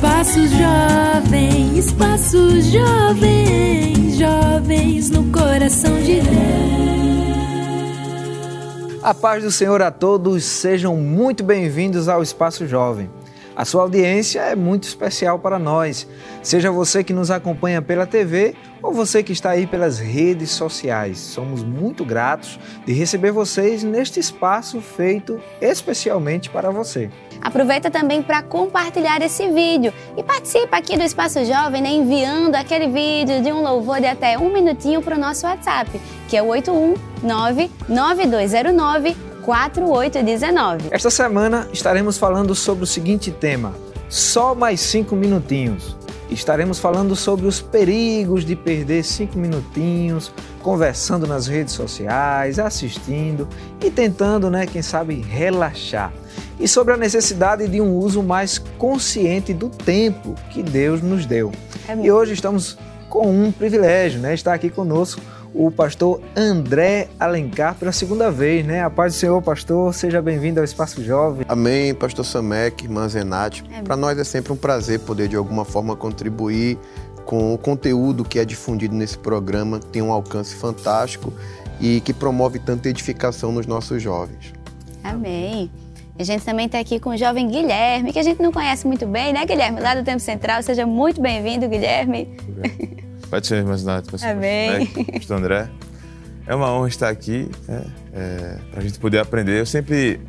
Espaço Jovem, Espaço Jovem, jovens no coração de Deus. A paz do Senhor a todos, sejam muito bem-vindos ao Espaço Jovem. A sua audiência é muito especial para nós, seja você que nos acompanha pela TV ou você que está aí pelas redes sociais. Somos muito gratos de receber vocês neste espaço feito especialmente para você. Aproveita também para compartilhar esse vídeo e participa aqui do Espaço Jovem, né, enviando aquele vídeo de um louvor de até um minutinho para o nosso WhatsApp, que é o 819 9209 4819. Esta semana estaremos falando sobre o seguinte tema: só mais cinco minutinhos. Estaremos falando sobre os perigos de perder cinco minutinhos conversando nas redes sociais, assistindo e tentando, né, quem sabe, relaxar. E sobre a necessidade de um uso mais consciente do tempo que Deus nos deu. É e hoje estamos com um privilégio, né? Estar aqui conosco o pastor André Alencar pela segunda vez, né? A paz do Senhor, pastor, seja bem-vindo ao Espaço Jovem. Amém, pastor Samek, irmã Zenate. Para nós é sempre um prazer poder de alguma forma contribuir com o conteúdo que é difundido nesse programa, que tem um alcance fantástico e que promove tanta edificação nos nossos jovens. Amém. A gente também está aqui com o jovem Guilherme, que a gente não conhece muito bem, né, Guilherme? Lá do Tempo Central. Seja muito bem-vindo, Guilherme. Pode ser, irmãs Nath. Amém. Pastor André. É uma honra estar aqui, né? é, para a gente poder aprender. Eu sempre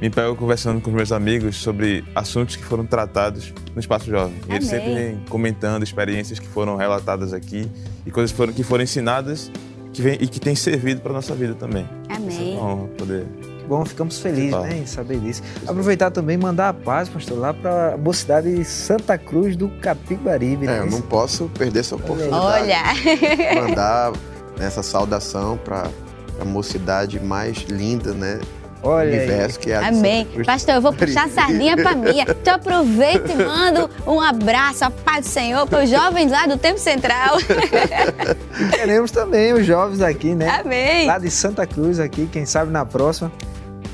me pego conversando com os meus amigos sobre assuntos que foram tratados no Espaço Jovem. E eles sempre vêm comentando experiências que foram relatadas aqui e coisas que foram, que foram ensinadas que vem, e que têm servido para a nossa vida também. Amém. É uma honra poder bom, ficamos felizes né, em saber disso. Aproveitar também e mandar a paz, pastor, lá para a mocidade de Santa Cruz do Capibaribe. É, né? eu não posso perder essa oportunidade. Olha! Mandar essa saudação para a mocidade mais linda, né? Olha universo, que é a Amém. Pastor, eu vou puxar a sardinha para mim. Então aproveita e manda um abraço, a paz do Senhor para os jovens lá do Tempo Central. Queremos também os jovens aqui, né? Amém. Lá de Santa Cruz aqui, quem sabe na próxima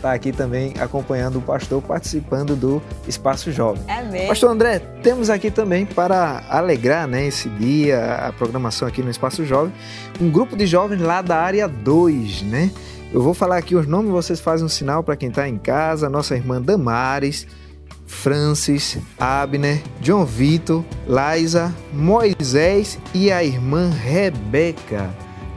está aqui também acompanhando o pastor, participando do Espaço Jovem. Amém. Pastor André, temos aqui também para alegrar né, esse dia, a programação aqui no Espaço Jovem, um grupo de jovens lá da área 2, né? Eu vou falar aqui os nomes, vocês fazem um sinal para quem está em casa. Nossa irmã Damares, Francis, Abner, John Vitor, Liza, Moisés e a irmã Rebeca.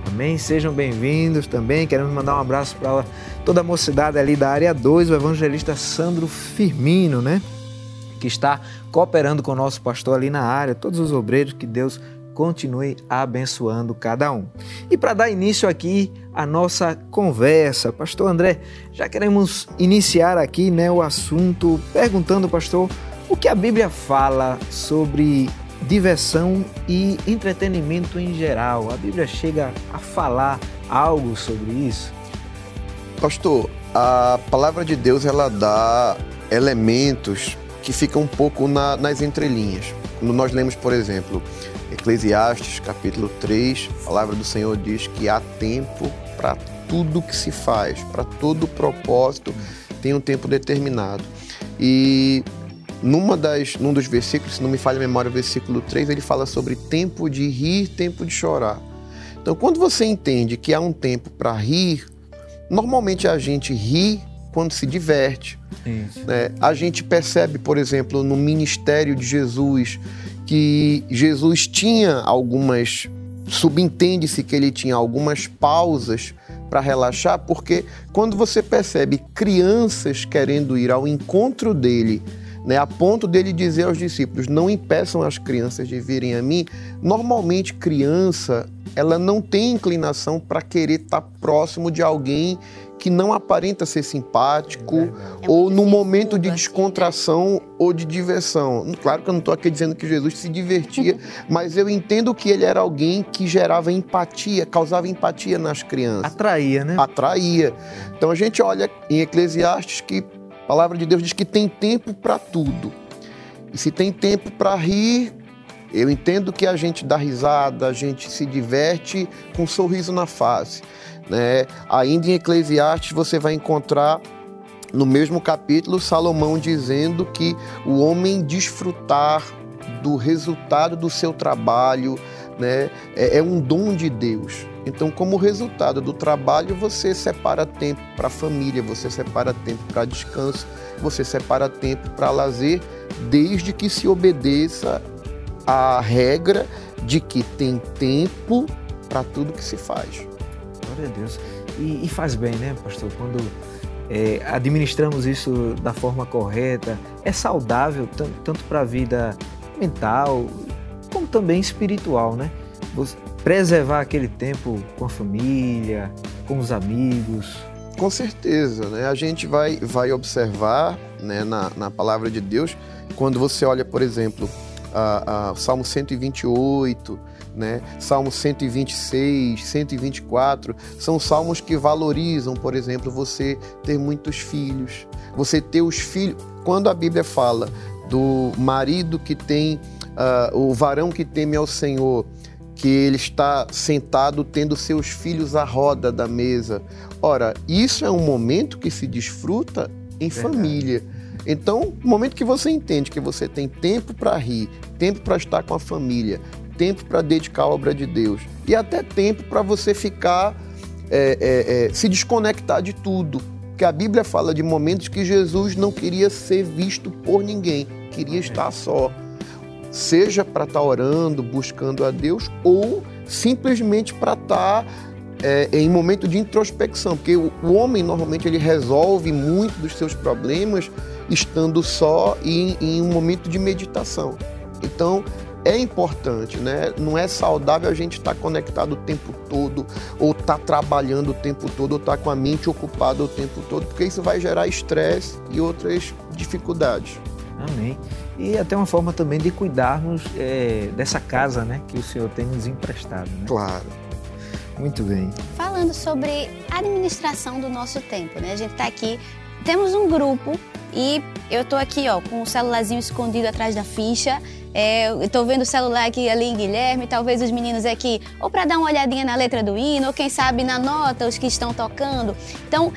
Amém? Sejam bem-vindos também. Queremos mandar um abraço para toda a mocidade ali da área 2, o evangelista Sandro Firmino, né? Que está cooperando com o nosso pastor ali na área, todos os obreiros, que Deus continue abençoando cada um. E para dar início aqui à nossa conversa, pastor André, já queremos iniciar aqui, né, o assunto perguntando, pastor, o que a Bíblia fala sobre diversão e entretenimento em geral. A Bíblia chega a falar algo sobre isso? Pastor, a palavra de Deus ela dá elementos que ficam um pouco na, nas entrelinhas. Quando nós lemos, por exemplo, Eclesiastes, capítulo 3, a palavra do Senhor diz que há tempo para tudo que se faz, para todo propósito, tem um tempo determinado. E numa das, num dos versículos, se não me falha a memória, o versículo 3, ele fala sobre tempo de rir, tempo de chorar. Então, quando você entende que há um tempo para rir, normalmente a gente ri quando se diverte. Né? A gente percebe, por exemplo, no ministério de Jesus, que Jesus tinha algumas. Subentende-se que ele tinha algumas pausas para relaxar, porque quando você percebe crianças querendo ir ao encontro dele né, a ponto dele dizer aos discípulos: não impeçam as crianças de virem a mim. Normalmente, criança, ela não tem inclinação para querer estar tá próximo de alguém que não aparenta ser simpático é ou no momento de descontração assim, né? ou de diversão. Claro que eu não estou aqui dizendo que Jesus se divertia, mas eu entendo que ele era alguém que gerava empatia, causava empatia nas crianças. Atraía, né? Atraía. Então a gente olha em Eclesiastes que a palavra de Deus diz que tem tempo para tudo. E se tem tempo para rir, eu entendo que a gente dá risada, a gente se diverte com um sorriso na face. Né? Ainda em Eclesiastes você vai encontrar no mesmo capítulo, Salomão dizendo que o homem desfrutar do resultado do seu trabalho né, é, é um dom de Deus. Então, como resultado do trabalho, você separa tempo para a família, você separa tempo para descanso, você separa tempo para lazer, desde que se obedeça à regra de que tem tempo para tudo que se faz. Glória a Deus. E, e faz bem, né, pastor? Quando é, administramos isso da forma correta, é saudável tanto, para a vida mental como também espiritual, né? Você preservar aquele tempo com a família, com os amigos. Com certeza, né? A gente vai, vai observar né, na, na palavra de Deus, quando você olha, por exemplo, a Salmo 128, né? Salmo 126, 124, são salmos que valorizam, por exemplo, você ter muitos filhos, você ter os filhos. Quando a Bíblia fala do marido que tem, uh, o varão que teme ao Senhor, que ele está sentado tendo seus filhos à roda da mesa. Ora, isso é um momento que se desfruta em Verdade. família. Então, no momento que você entende que você tem tempo para rir, tempo para estar com a família, tempo para dedicar à obra de Deus e até tempo para você ficar, é, é, é, se desconectar de tudo. Porque a Bíblia fala de momentos que Jesus não queria ser visto por ninguém, queria estar só. Seja para estar orando, buscando a Deus, ou simplesmente para estar é, em momento de introspecção, porque o, o, homem normalmente ele resolve muito dos seus problemas estando só e em, em um momento de meditação. Então é importante, né? Não é saudável a gente estar tá conectado o tempo todo, ou estar tá trabalhando o tempo todo, ou estar tá com a mente ocupada o tempo todo, porque isso vai gerar estresse e outras dificuldades. Amém. E até uma forma também de cuidarmos é, dessa casa, né, que o Senhor tem nos emprestado. Né? Claro. Muito bem. Falando sobre administração do nosso tempo, né? A gente está aqui, temos um grupo e eu estou aqui, ó, com o celularzinho escondido atrás da ficha é, Estou vendo o celular aqui ali em Guilherme, talvez os meninos aqui, ou para dar uma olhadinha na letra do hino, ou quem sabe na nota, os que estão tocando. Então,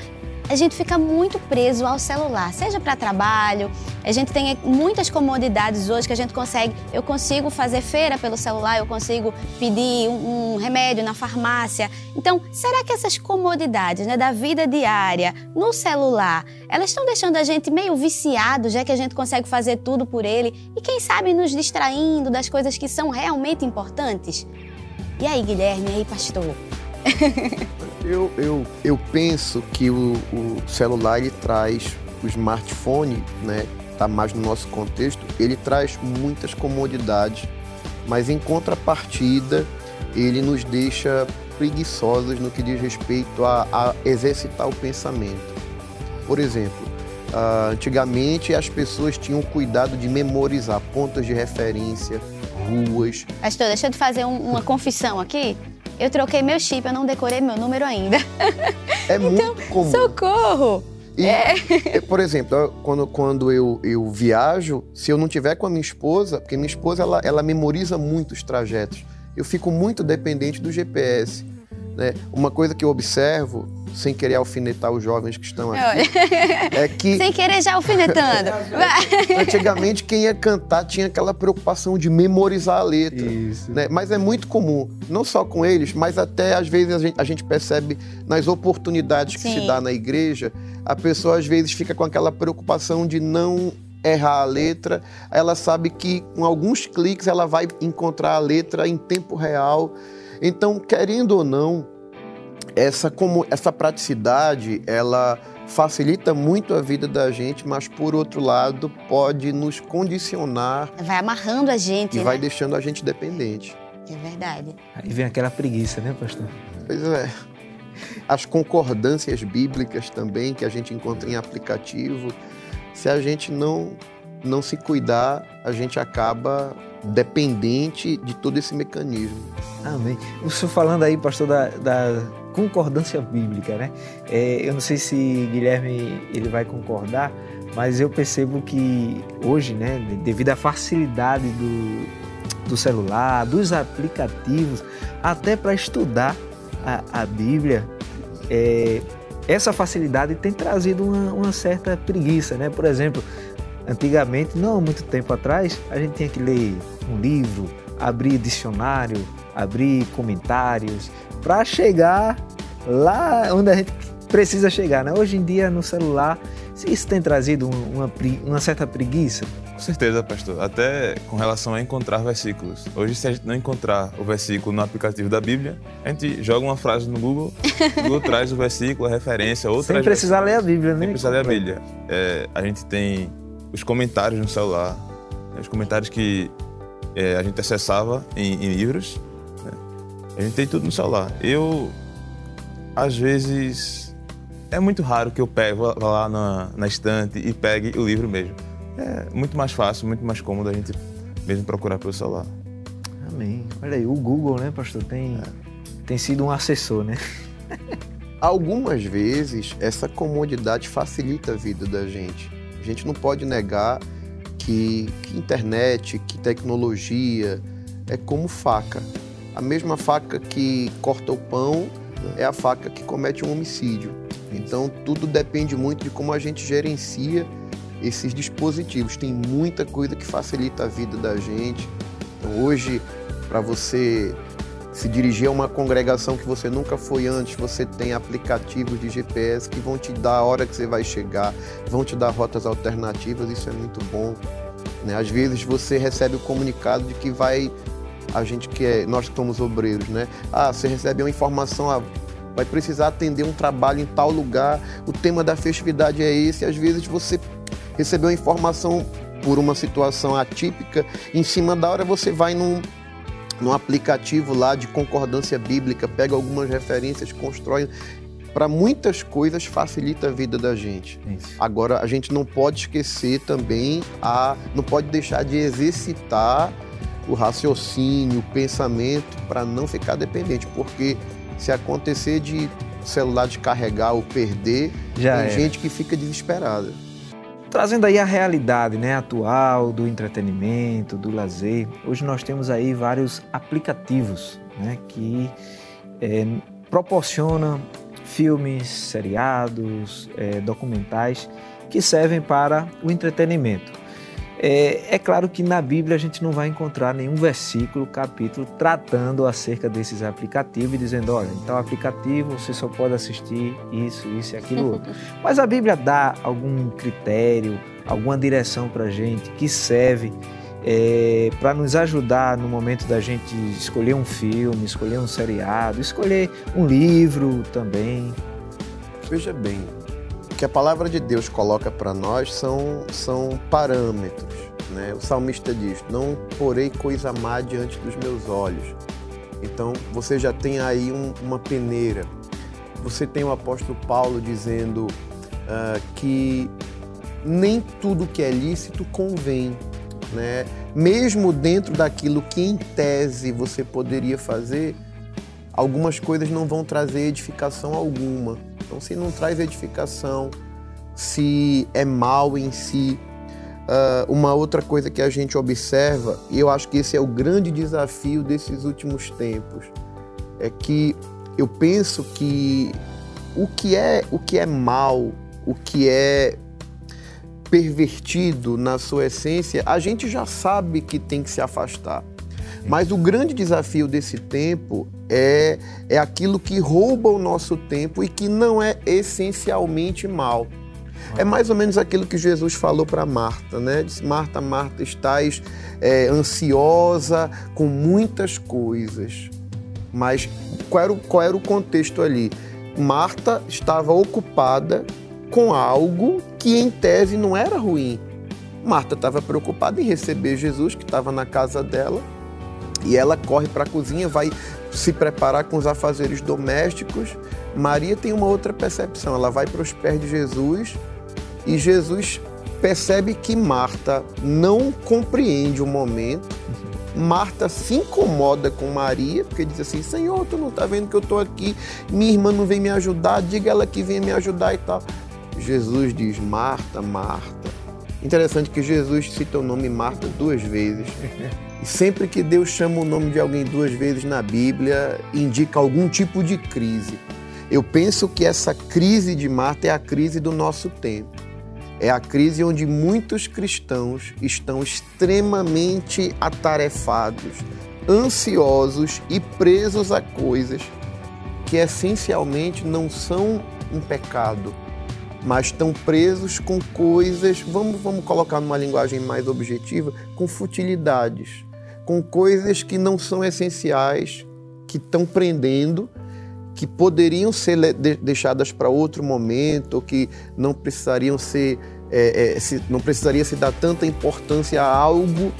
a gente fica muito preso ao celular, seja para trabalho, a gente tem muitas comodidades hoje que a gente consegue. Eu consigo fazer feira pelo celular, eu consigo pedir um, um remédio na farmácia. Então, será que essas comodidades né, da vida diária no celular, elas estão deixando a gente meio viciado, já que a gente consegue fazer tudo por ele e quem sabe nos distraindo das coisas que são realmente importantes? E aí, Guilherme, e aí, pastor? eu, eu, eu penso que o, o celular ele traz o smartphone, né, tá mais no nosso contexto, ele traz muitas comodidades, mas em contrapartida ele nos deixa preguiçosos no que diz respeito a, a exercitar o pensamento. Por exemplo, uh, antigamente as pessoas tinham cuidado de memorizar pontos de referência, ruas. Pastor, deixa eu te fazer um, uma confissão aqui. Eu troquei meu chip, eu não decorei meu número ainda. É muito então, comum. Socorro! E, é. por exemplo, quando, quando eu, eu viajo, se eu não tiver com a minha esposa, porque minha esposa ela, ela memoriza muito os trajetos, eu fico muito dependente do GPS. Né? Uma coisa que eu observo sem querer alfinetar os jovens que estão aqui. é que. Sem querer já alfinetando. Antigamente, quem ia cantar tinha aquela preocupação de memorizar a letra. Isso. Né? Mas é muito comum, não só com eles, mas até às vezes a gente, a gente percebe nas oportunidades que Sim. se dá na igreja, a pessoa às vezes fica com aquela preocupação de não errar a letra, ela sabe que com alguns cliques ela vai encontrar a letra em tempo real. Então, querendo ou não, essa, como, essa praticidade, ela facilita muito a vida da gente, mas por outro lado pode nos condicionar. Vai amarrando a gente. E né? vai deixando a gente dependente. É verdade. Aí vem aquela preguiça, né, pastor? Pois é. As concordâncias bíblicas também que a gente encontra em aplicativo. Se a gente não, não se cuidar, a gente acaba dependente de todo esse mecanismo. Amém. O senhor falando aí, pastor, da, da concordância bíblica, né? É, eu não sei se Guilherme ele vai concordar, mas eu percebo que hoje, né, devido à facilidade do, do celular, dos aplicativos, até para estudar a, a Bíblia, é, essa facilidade tem trazido uma, uma certa preguiça, né? Por exemplo, antigamente, não há muito tempo atrás, a gente tinha que ler um livro, abrir dicionário, abrir comentários, para chegar lá onde a gente precisa chegar. Né? Hoje em dia, no celular, isso tem trazido uma, uma certa preguiça? Com certeza, pastor. Até com relação a encontrar versículos. Hoje, se a gente não encontrar o versículo no aplicativo da Bíblia, a gente joga uma frase no Google, o Google traz o versículo, a referência, outra. Sem precisar ler a Bíblia, né? Sem precisar ler a Bíblia. É, a gente tem os comentários no celular, né? os comentários que é, a gente acessava em, em livros. Né? A gente tem tudo no celular. Eu, às vezes, é muito raro que eu pegue, vá lá na, na estante e pegue o livro mesmo. É muito mais fácil, muito mais cômodo a gente mesmo procurar pelo celular. Amém. Olha aí, o Google, né, pastor, tem, é. tem sido um assessor, né? Algumas vezes, essa comodidade facilita a vida da gente. A gente não pode negar que, que internet, que tecnologia é como faca. A mesma faca que corta o pão é a faca que comete um homicídio. Então tudo depende muito de como a gente gerencia esses dispositivos. Tem muita coisa que facilita a vida da gente. Então, hoje, para você se dirigir a uma congregação que você nunca foi antes, você tem aplicativos de GPS que vão te dar a hora que você vai chegar, vão te dar rotas alternativas, isso é muito bom. Né? Às vezes você recebe o comunicado de que vai, a gente que é, nós que somos obreiros, né? Ah, você recebe uma informação, ah, vai precisar atender um trabalho em tal lugar, o tema da festividade é esse, às vezes você recebeu a informação por uma situação atípica, em cima da hora você vai num no aplicativo lá de concordância bíblica, pega algumas referências, constrói. Para muitas coisas facilita a vida da gente. Isso. Agora, a gente não pode esquecer também, a, não pode deixar de exercitar o raciocínio, o pensamento, para não ficar dependente, porque se acontecer de celular descarregar ou perder, Já tem é. gente que fica desesperada. Trazendo aí a realidade né, atual do entretenimento, do lazer, hoje nós temos aí vários aplicativos né, que é, proporcionam filmes, seriados, é, documentais que servem para o entretenimento. É, é, claro que na Bíblia a gente não vai encontrar nenhum versículo, capítulo, tratando acerca desses aplicativos e dizendo, olha, então aplicativo você só pode assistir isso, isso e aquilo outro. Mas a Bíblia dá algum critério, alguma direção para a gente que serve é, para nos ajudar no momento da gente escolher um filme, escolher um seriado, escolher um livro também. Veja bem, que a palavra de Deus coloca para nós são, são parâmetros. Né? O salmista diz: Não porei coisa má diante dos meus olhos. Então você já tem aí um, uma peneira. Você tem o apóstolo Paulo dizendo uh, que nem tudo que é lícito convém. Né? Mesmo dentro daquilo que em tese você poderia fazer, algumas coisas não vão trazer edificação alguma. Então, se não traz edificação, se é mal em si, uh, uma outra coisa que a gente observa, e eu acho que esse é o grande desafio desses últimos tempos, é que eu penso que o que é o que é mal, o que é pervertido na sua essência, a gente já sabe que tem que se afastar. Mas o grande desafio desse tempo é, é aquilo que rouba o nosso tempo e que não é essencialmente mal. É mais ou menos aquilo que Jesus falou para Marta, né? Disse, Marta, Marta, estás é, ansiosa com muitas coisas. Mas qual era, o, qual era o contexto ali? Marta estava ocupada com algo que em tese não era ruim. Marta estava preocupada em receber Jesus, que estava na casa dela, e ela corre para a cozinha, vai se preparar com os afazeres domésticos. Maria tem uma outra percepção, ela vai para os pés de Jesus e Jesus percebe que Marta não compreende o momento. Marta se incomoda com Maria, porque diz assim: Senhor, tu não está vendo que eu estou aqui, minha irmã não vem me ajudar, diga ela que venha me ajudar e tal. Jesus diz: Marta, Marta. Interessante que Jesus cita o nome Marta duas vezes. E sempre que Deus chama o nome de alguém duas vezes na Bíblia, indica algum tipo de crise. Eu penso que essa crise de Marta é a crise do nosso tempo. É a crise onde muitos cristãos estão extremamente atarefados, ansiosos e presos a coisas que essencialmente não são um pecado, mas estão presos com coisas, vamos, vamos colocar numa linguagem mais objetiva, com futilidades, com coisas que não são essenciais, que estão prendendo, que poderiam ser deixadas para outro momento, que não precisariam ser, é, é, se, não precisaria se dar tanta importância a algo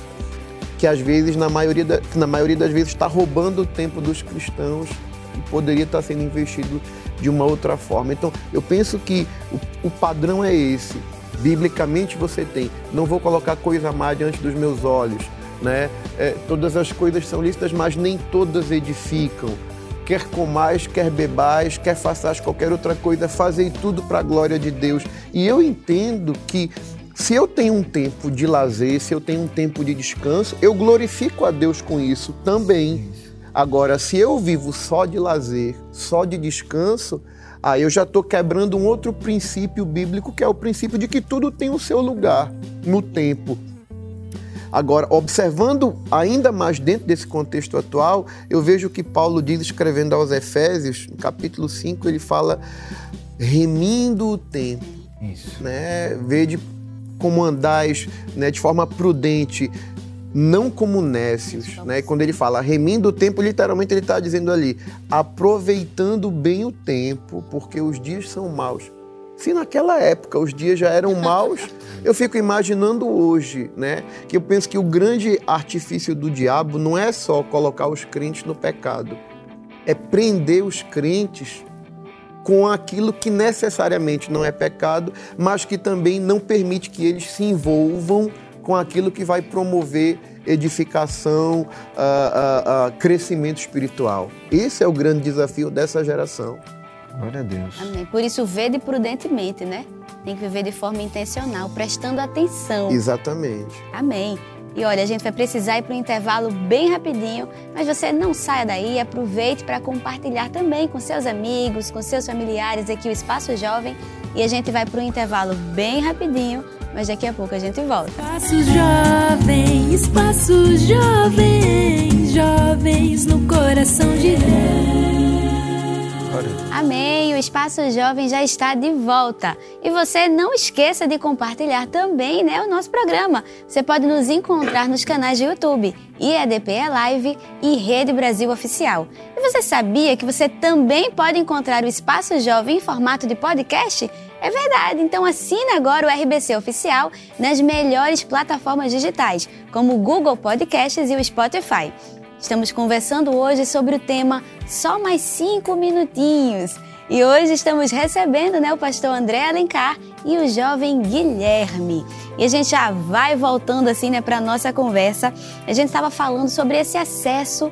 que às vezes, na maioria, da, na maioria das vezes, está roubando o tempo dos cristãos e poderia estar sendo investido de uma outra forma. Então, eu penso que o, o padrão é esse. Biblicamente você tem, não vou colocar coisa má diante dos meus olhos, né? É, todas as coisas são lícitas, mas nem todas edificam. Quer comais, quer bebais, quer façais qualquer outra coisa, fazei tudo para a glória de Deus. E eu entendo que se eu tenho um tempo de lazer, se eu tenho um tempo de descanso, eu glorifico a Deus com isso também. Agora, se eu vivo só de lazer, só de descanso, aí eu já estou quebrando um outro princípio bíblico, que é o princípio de que tudo tem o seu lugar no tempo. Agora, observando ainda mais dentro desse contexto atual, eu vejo que Paulo diz, escrevendo aos Efésios, no capítulo 5, ele fala remindo o tempo. Isso. Né? Vede como andais né, de forma prudente, não como nécios, né? Quando ele fala remindo o tempo, literalmente ele está dizendo ali, aproveitando bem o tempo, porque os dias são maus. Se naquela época os dias já eram maus, eu fico imaginando hoje, né? Que eu penso que o grande artifício do diabo não é só colocar os crentes no pecado, é prender os crentes com aquilo que necessariamente não é pecado, mas que também não permite que eles se envolvam com aquilo que vai promover edificação, uh, uh, uh, crescimento espiritual. Esse é o grande desafio dessa geração. Glória a Deus. Amém. Por isso, vede prudentemente, né? Tem que viver de forma intencional, prestando atenção. Exatamente. Amém. E olha, a gente vai precisar ir para um intervalo bem rapidinho, mas você não saia daí, aproveite para compartilhar também com seus amigos, com seus familiares aqui o Espaço Jovem. E a gente vai para um intervalo bem rapidinho mas daqui a pouco a gente volta. Espaço Jovem, Espaço Jovem, jovens no coração de Deus. Amém! O Espaço Jovem já está de volta. E você não esqueça de compartilhar também né, o nosso programa. Você pode nos encontrar nos canais de YouTube, IEDP é Live e Rede Brasil Oficial. E você sabia que você também pode encontrar o Espaço Jovem em formato de podcast? É verdade, então assine agora o RBC Oficial nas melhores plataformas digitais, como o Google Podcasts e o Spotify. Estamos conversando hoje sobre o tema Só Mais Cinco Minutinhos. E hoje estamos recebendo né, o pastor André Alencar e o jovem Guilherme. E a gente já vai voltando assim né, para a nossa conversa. A gente estava falando sobre esse acesso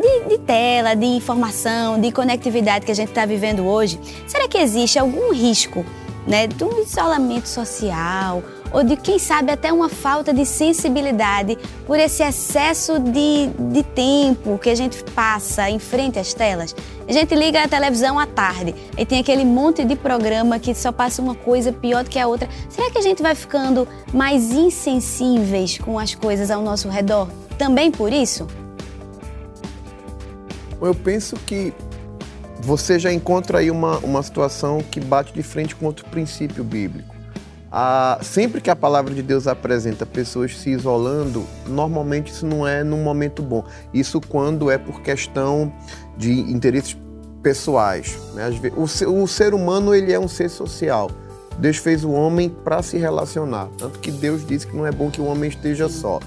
de, de, tela, de informação, de conectividade que a gente está vivendo hoje. Será que existe algum risco né, de um isolamento social ou de, quem sabe, até uma falta de sensibilidade por esse excesso de, de tempo que a gente passa em frente às telas. A gente liga a televisão à tarde e tem aquele monte de programa que só passa uma coisa pior do que a outra. Será que a gente vai ficando mais insensíveis com as coisas ao nosso redor também por isso? Eu penso que você já encontra aí uma, uma situação que bate de frente com outro princípio bíblico. Ah, sempre que a palavra de Deus apresenta pessoas se isolando, normalmente isso não é num momento bom. Isso quando é por questão de interesses pessoais. Né? O, ser, o ser humano ele é um ser social. Deus fez o homem para se relacionar. Tanto que Deus disse que não é bom que o homem esteja só.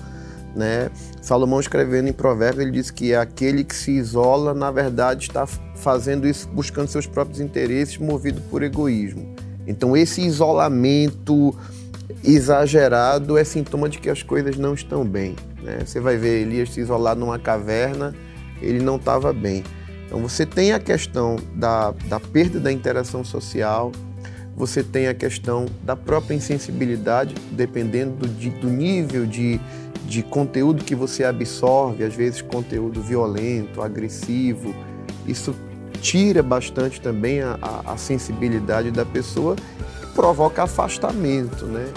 Né? Salomão escrevendo em Provérbios, ele diz que aquele que se isola, na verdade, está fazendo isso buscando seus próprios interesses, movido por egoísmo. Então, esse isolamento exagerado é sintoma de que as coisas não estão bem. Né? Você vai ver Elias se isolar numa caverna, ele não estava bem. Então, você tem a questão da, da perda da interação social, você tem a questão da própria insensibilidade, dependendo do, do nível de, de conteúdo que você absorve, às vezes conteúdo violento, agressivo. Isso tira bastante também a, a, a sensibilidade da pessoa e provoca afastamento, né?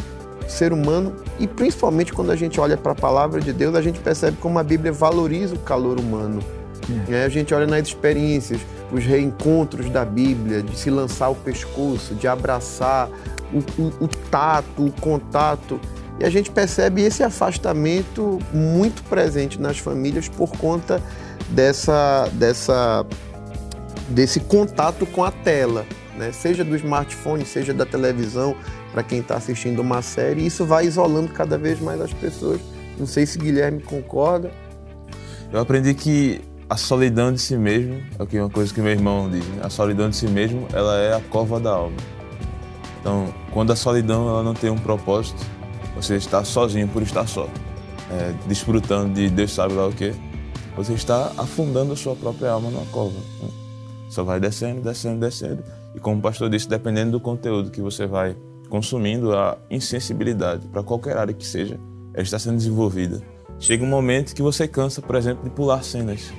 Ser humano, e principalmente quando a gente olha para a palavra de Deus, a gente percebe como a Bíblia valoriza o calor humano. É. A gente olha nas experiências, os reencontros da Bíblia, de se lançar o pescoço, de abraçar, o, o, o tato, o contato. E a gente percebe esse afastamento muito presente nas famílias por conta dessa, dessa, desse contato com a tela, né? seja do smartphone, seja da televisão, para quem está assistindo uma série. Isso vai isolando cada vez mais as pessoas. Não sei se Guilherme concorda. Eu aprendi que a solidão de si mesmo, é que uma coisa que meu irmão diz, né? a solidão de si mesmo, ela é a cova da alma. Então, quando a solidão ela não tem um propósito, você está sozinho por estar só, é, desfrutando de Deus sabe lá o que, você está afundando a sua própria alma numa cova. Né? Só vai descendo, descendo, descendo. E como o pastor disse, dependendo do conteúdo que você vai consumindo, a insensibilidade para qualquer área que seja, ela está sendo desenvolvida. Chega um momento que você cansa, por exemplo, de pular cenas,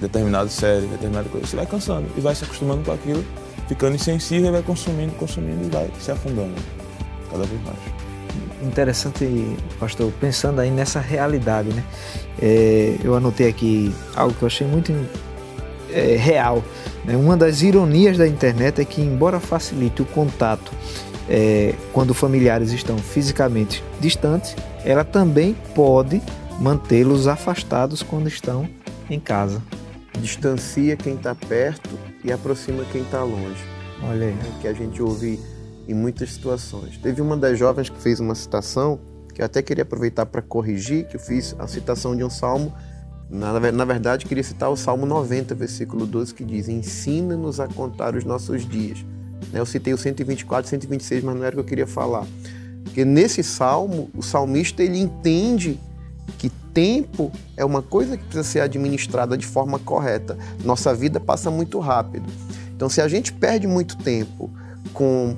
determinada série, determinada coisa. Você vai cansando e vai se acostumando com aquilo, ficando insensível e vai consumindo, consumindo e vai se afundando cada vez mais interessante, pastor, pensando aí nessa realidade, né? É, eu anotei aqui algo que eu achei muito é, real. Né? Uma das ironias da internet é que, embora facilite o contato é, quando familiares estão fisicamente distantes, ela também pode mantê-los afastados quando estão em casa. Distancia quem está perto e aproxima quem está longe. Olha aí. É que a gente ouve em muitas situações. Teve uma das jovens que fez uma citação que eu até queria aproveitar para corrigir, que eu fiz a citação de um salmo. Na, na verdade, queria citar o Salmo 90, versículo 12, que diz: Ensina-nos a contar os nossos dias. Né, eu citei o 124 e 126, mas não era o que eu queria falar. Porque nesse salmo, o salmista ele entende que tempo é uma coisa que precisa ser administrada de forma correta. Nossa vida passa muito rápido. Então, se a gente perde muito tempo com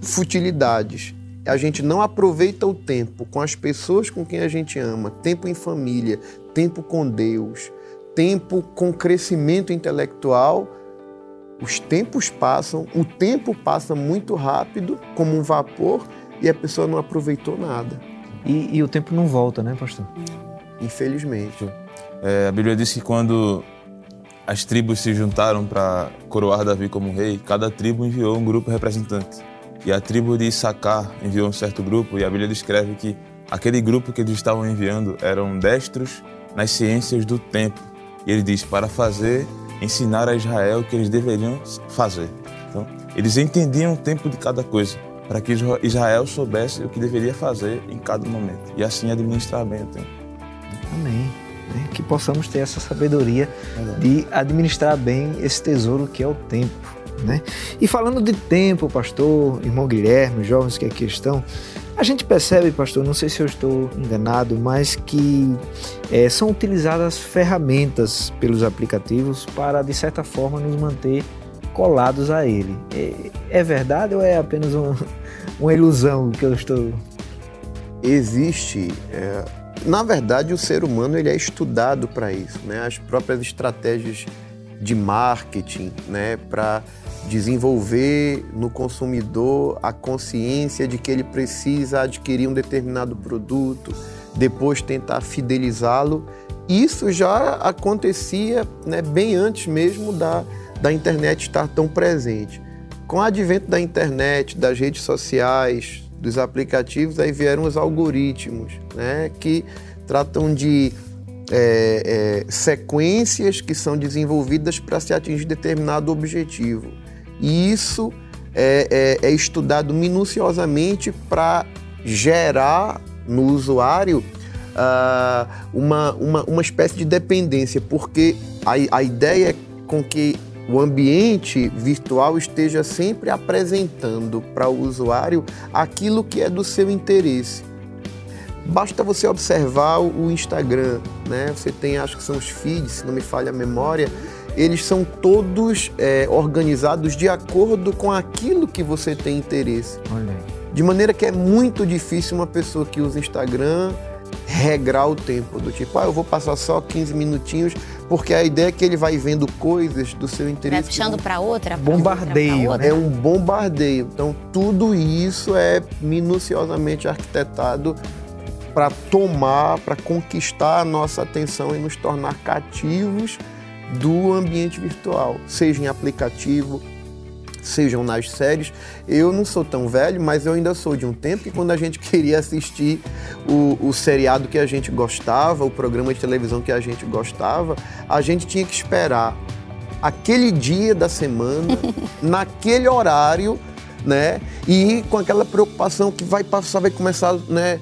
futilidades. A gente não aproveita o tempo com as pessoas com quem a gente ama, tempo em família, tempo com Deus, tempo com crescimento intelectual. Os tempos passam, o tempo passa muito rápido, como um vapor, e a pessoa não aproveitou nada. E, e o tempo não volta, né, pastor? Infelizmente. É, a Bíblia diz que quando as tribos se juntaram para coroar Davi como rei, cada tribo enviou um grupo representante. E a tribo de Issacar enviou um certo grupo, e a Bíblia descreve que aquele grupo que eles estavam enviando eram destros nas ciências do tempo. E ele diz: para fazer, ensinar a Israel o que eles deveriam fazer. Então, eles entendiam o tempo de cada coisa, para que Israel soubesse o que deveria fazer em cada momento, e assim administrar bem o tempo. Amém. Que possamos ter essa sabedoria de administrar bem esse tesouro que é o tempo. Né? E falando de tempo, pastor, irmão Guilherme, jovens que aqui estão, a gente percebe, pastor, não sei se eu estou enganado, mas que é, são utilizadas ferramentas pelos aplicativos para, de certa forma, nos manter colados a ele. É, é verdade ou é apenas uma, ilusão que eu estou. Existe. É, na verdade, o ser humano ele é estudado para isso, né? As próprias estratégias de marketing, né? Para desenvolver no consumidor a consciência de que ele precisa adquirir um determinado produto, depois tentar fidelizá-lo. Isso já acontecia né, bem antes mesmo da, da internet estar tão presente. Com o advento da internet, das redes sociais, dos aplicativos, aí vieram os algoritmos, né, que tratam de é, é, sequências que são desenvolvidas para se atingir determinado objetivo. E isso é, é, é estudado minuciosamente para gerar no usuário uh, uma, uma, uma espécie de dependência, porque a, a ideia é com que o ambiente virtual esteja sempre apresentando para o usuário aquilo que é do seu interesse. Basta você observar o Instagram, né? Você tem, acho que são os feeds, se não me falha a memória, eles são todos é, organizados de acordo com aquilo que você tem interesse. Olha. De maneira que é muito difícil uma pessoa que usa Instagram regrar o tempo, do tipo, ah, eu vou passar só 15 minutinhos, porque a ideia é que ele vai vendo coisas do seu interesse. Vai puxando para outra. pra Bombardeio, outra, pra outra. É um bombardeio. Então, tudo isso é minuciosamente arquitetado para tomar, para conquistar a nossa atenção e nos tornar cativos do ambiente virtual, seja em aplicativo, sejam nas séries. Eu não sou tão velho, mas eu ainda sou de um tempo que quando a gente queria assistir o, o seriado que a gente gostava, o programa de televisão que a gente gostava, a gente tinha que esperar aquele dia da semana, naquele horário, né? E com aquela preocupação que vai passar, vai começar, né?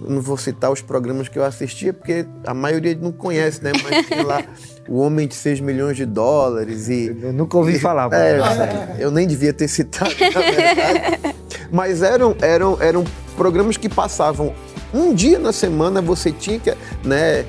Não vou citar os programas que eu assistia, porque a maioria não conhece, né? Mas tinha lá O Homem de 6 milhões de dólares e. Eu nunca ouvi falar. É, sei. eu nem devia ter citado, na verdade. Mas eram, eram, eram programas que passavam um dia na semana, você tinha que. Né,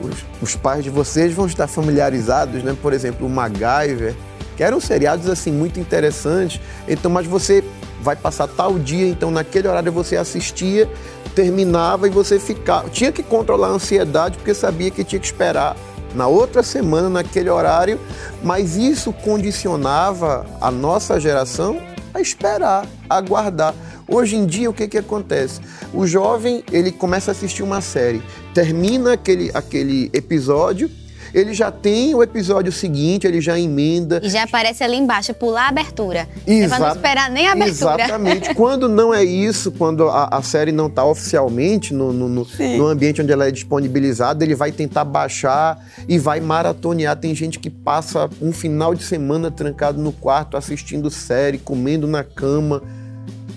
os, os pais de vocês vão estar familiarizados, né? Por exemplo, o MacGyver, que eram seriados assim muito interessantes. Então, mas você vai passar tal dia, então naquele horário você assistia, terminava e você ficava. Tinha que controlar a ansiedade porque sabia que tinha que esperar na outra semana, naquele horário, mas isso condicionava a nossa geração a esperar, a aguardar. Hoje em dia, o que, que acontece? O jovem, ele começa a assistir uma série, termina aquele, aquele episódio, ele já tem o episódio seguinte, ele já emenda, E já aparece ali embaixo, pular a abertura. Pra não esperar nem a abertura. Exatamente. quando não é isso, quando a, a série não está oficialmente no, no, no- no ambiente onde ela é disponibilizada, ele vai tentar baixar e vai maratonear. Tem gente que passa um final de semana trancado no quarto assistindo série, comendo na cama.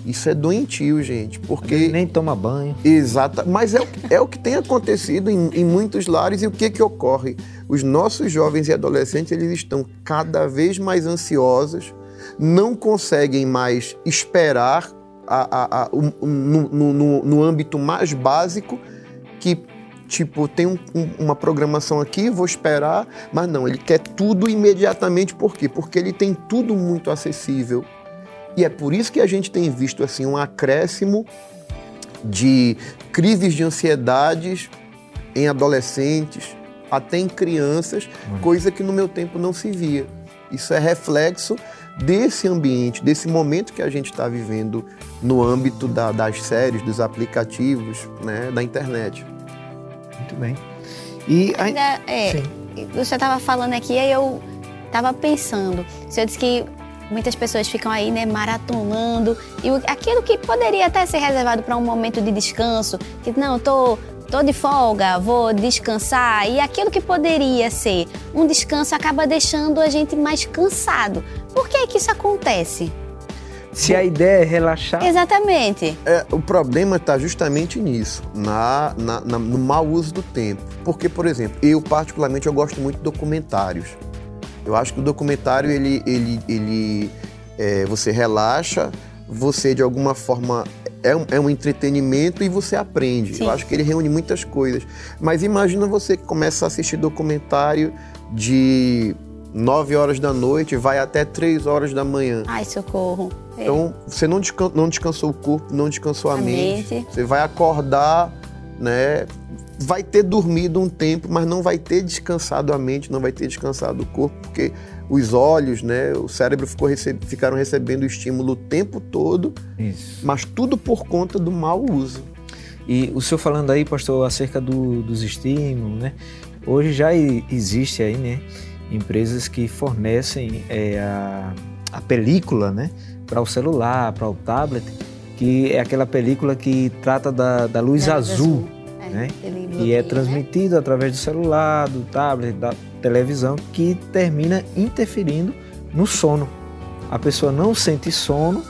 Isso é doentio, gente, porque Nem toma banho. Exata, mas é o, que- é o que tem acontecido em, em muitos lares e o que que ocorre? Os nossos jovens e adolescentes eles estão cada vez mais ansiosos, não conseguem mais esperar a- a- a- no, no- no- no âmbito mais básico que tipo tem um- um- uma programação aqui, vou esperar, mas não, ele quer tudo imediatamente, por quê? Porque ele tem tudo muito acessível. E é por isso que a gente tem visto assim um acréscimo de crises de ansiedades em adolescentes, até em crianças, coisa que no meu tempo não se via. Isso é reflexo desse ambiente, desse momento que a gente está vivendo no âmbito da- das séries, dos aplicativos, né, da internet. Muito bem. E Ainda, é, Sim. você estava falando aqui, aí eu estava pensando. Você disse que muitas pessoas ficam aí, né, maratonando. E aquilo que poderia até ser reservado para um momento de descanso, que não, tô, tô de folga, vou descansar. E aquilo que poderia ser um descanso acaba deixando a gente mais cansado. Por que que isso acontece? se a ideia é relaxar, Exatamente. É, o problema está justamente nisso, na, na- na- no mau uso do tempo. Porque, por exemplo, eu particularmente eu gosto muito de documentários. Eu acho que o documentário ele, ele, ele é, você relaxa, você de alguma forma é um, é um entretenimento e você aprende. Sim. Eu acho que ele reúne muitas coisas. Mas imagina você que começa a assistir documentário de 9 horas da noite, vai até 3 horas da manhã. Ai, socorro. É. Então, você não, descan- não descansou o corpo, não descansou a, A mente. mente. Você vai acordar, né? Vai ter dormido um tempo, mas não vai ter descansado a mente, não vai ter descansado o corpo, porque os olhos, né? O cérebro ficou rece- ficaram recebendo estímulo o tempo todo, isso. mas tudo por conta do mau uso. E o senhor falando aí, pastor, acerca do- dos estímulos, né? Hoje já existe aí, né? Empresas que fornecem é, a, a película, né? Para o celular, para o tablet, que é aquela película que trata da, da luz Da azul, É, né? e é né? transmitido através do celular, do tablet, da televisão, que termina interferindo no sono. A pessoa não sente sono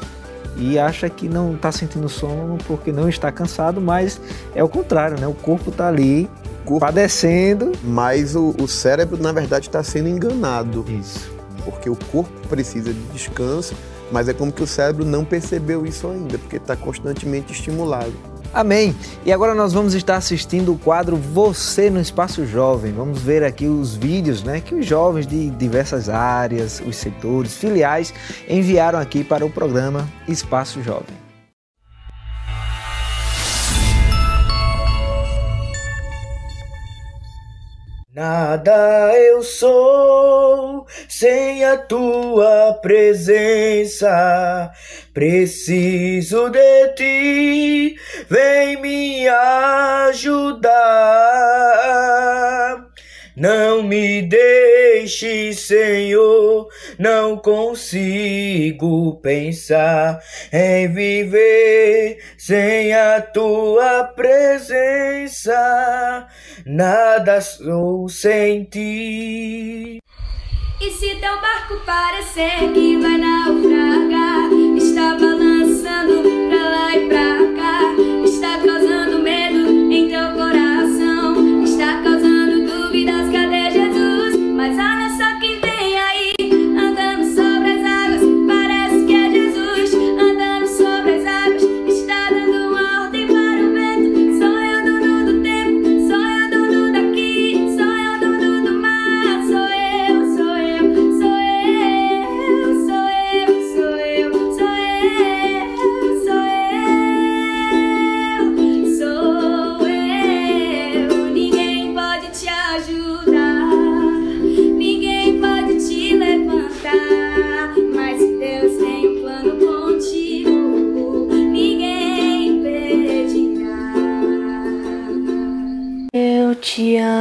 e acha que não está sentindo sono porque não está cansado, mas é o contrário, né? O corpo está ali Corpo- padecendo. Mas o, o cérebro, na verdade, está sendo enganado. Isso. porque o corpo precisa de descanso, mas é como que o cérebro não percebeu isso ainda, porque está constantemente estimulado. Amém. E agora nós vamos estar assistindo o quadro Você no Espaço Jovem. Vamos ver aqui os vídeos, né, que os jovens de diversas áreas, os setores, filiais enviaram aqui para o programa Espaço Jovem. Nada eu sou sem a tua presença. Preciso de ti, vem me ajudar. Não me deixe, Senhor, não consigo pensar em viver sem a tua presença. Nada sou sem ti. E se teu barco parecer que vai naufragar, está balançando pra lá e pra cá, está causando medo em teu coração,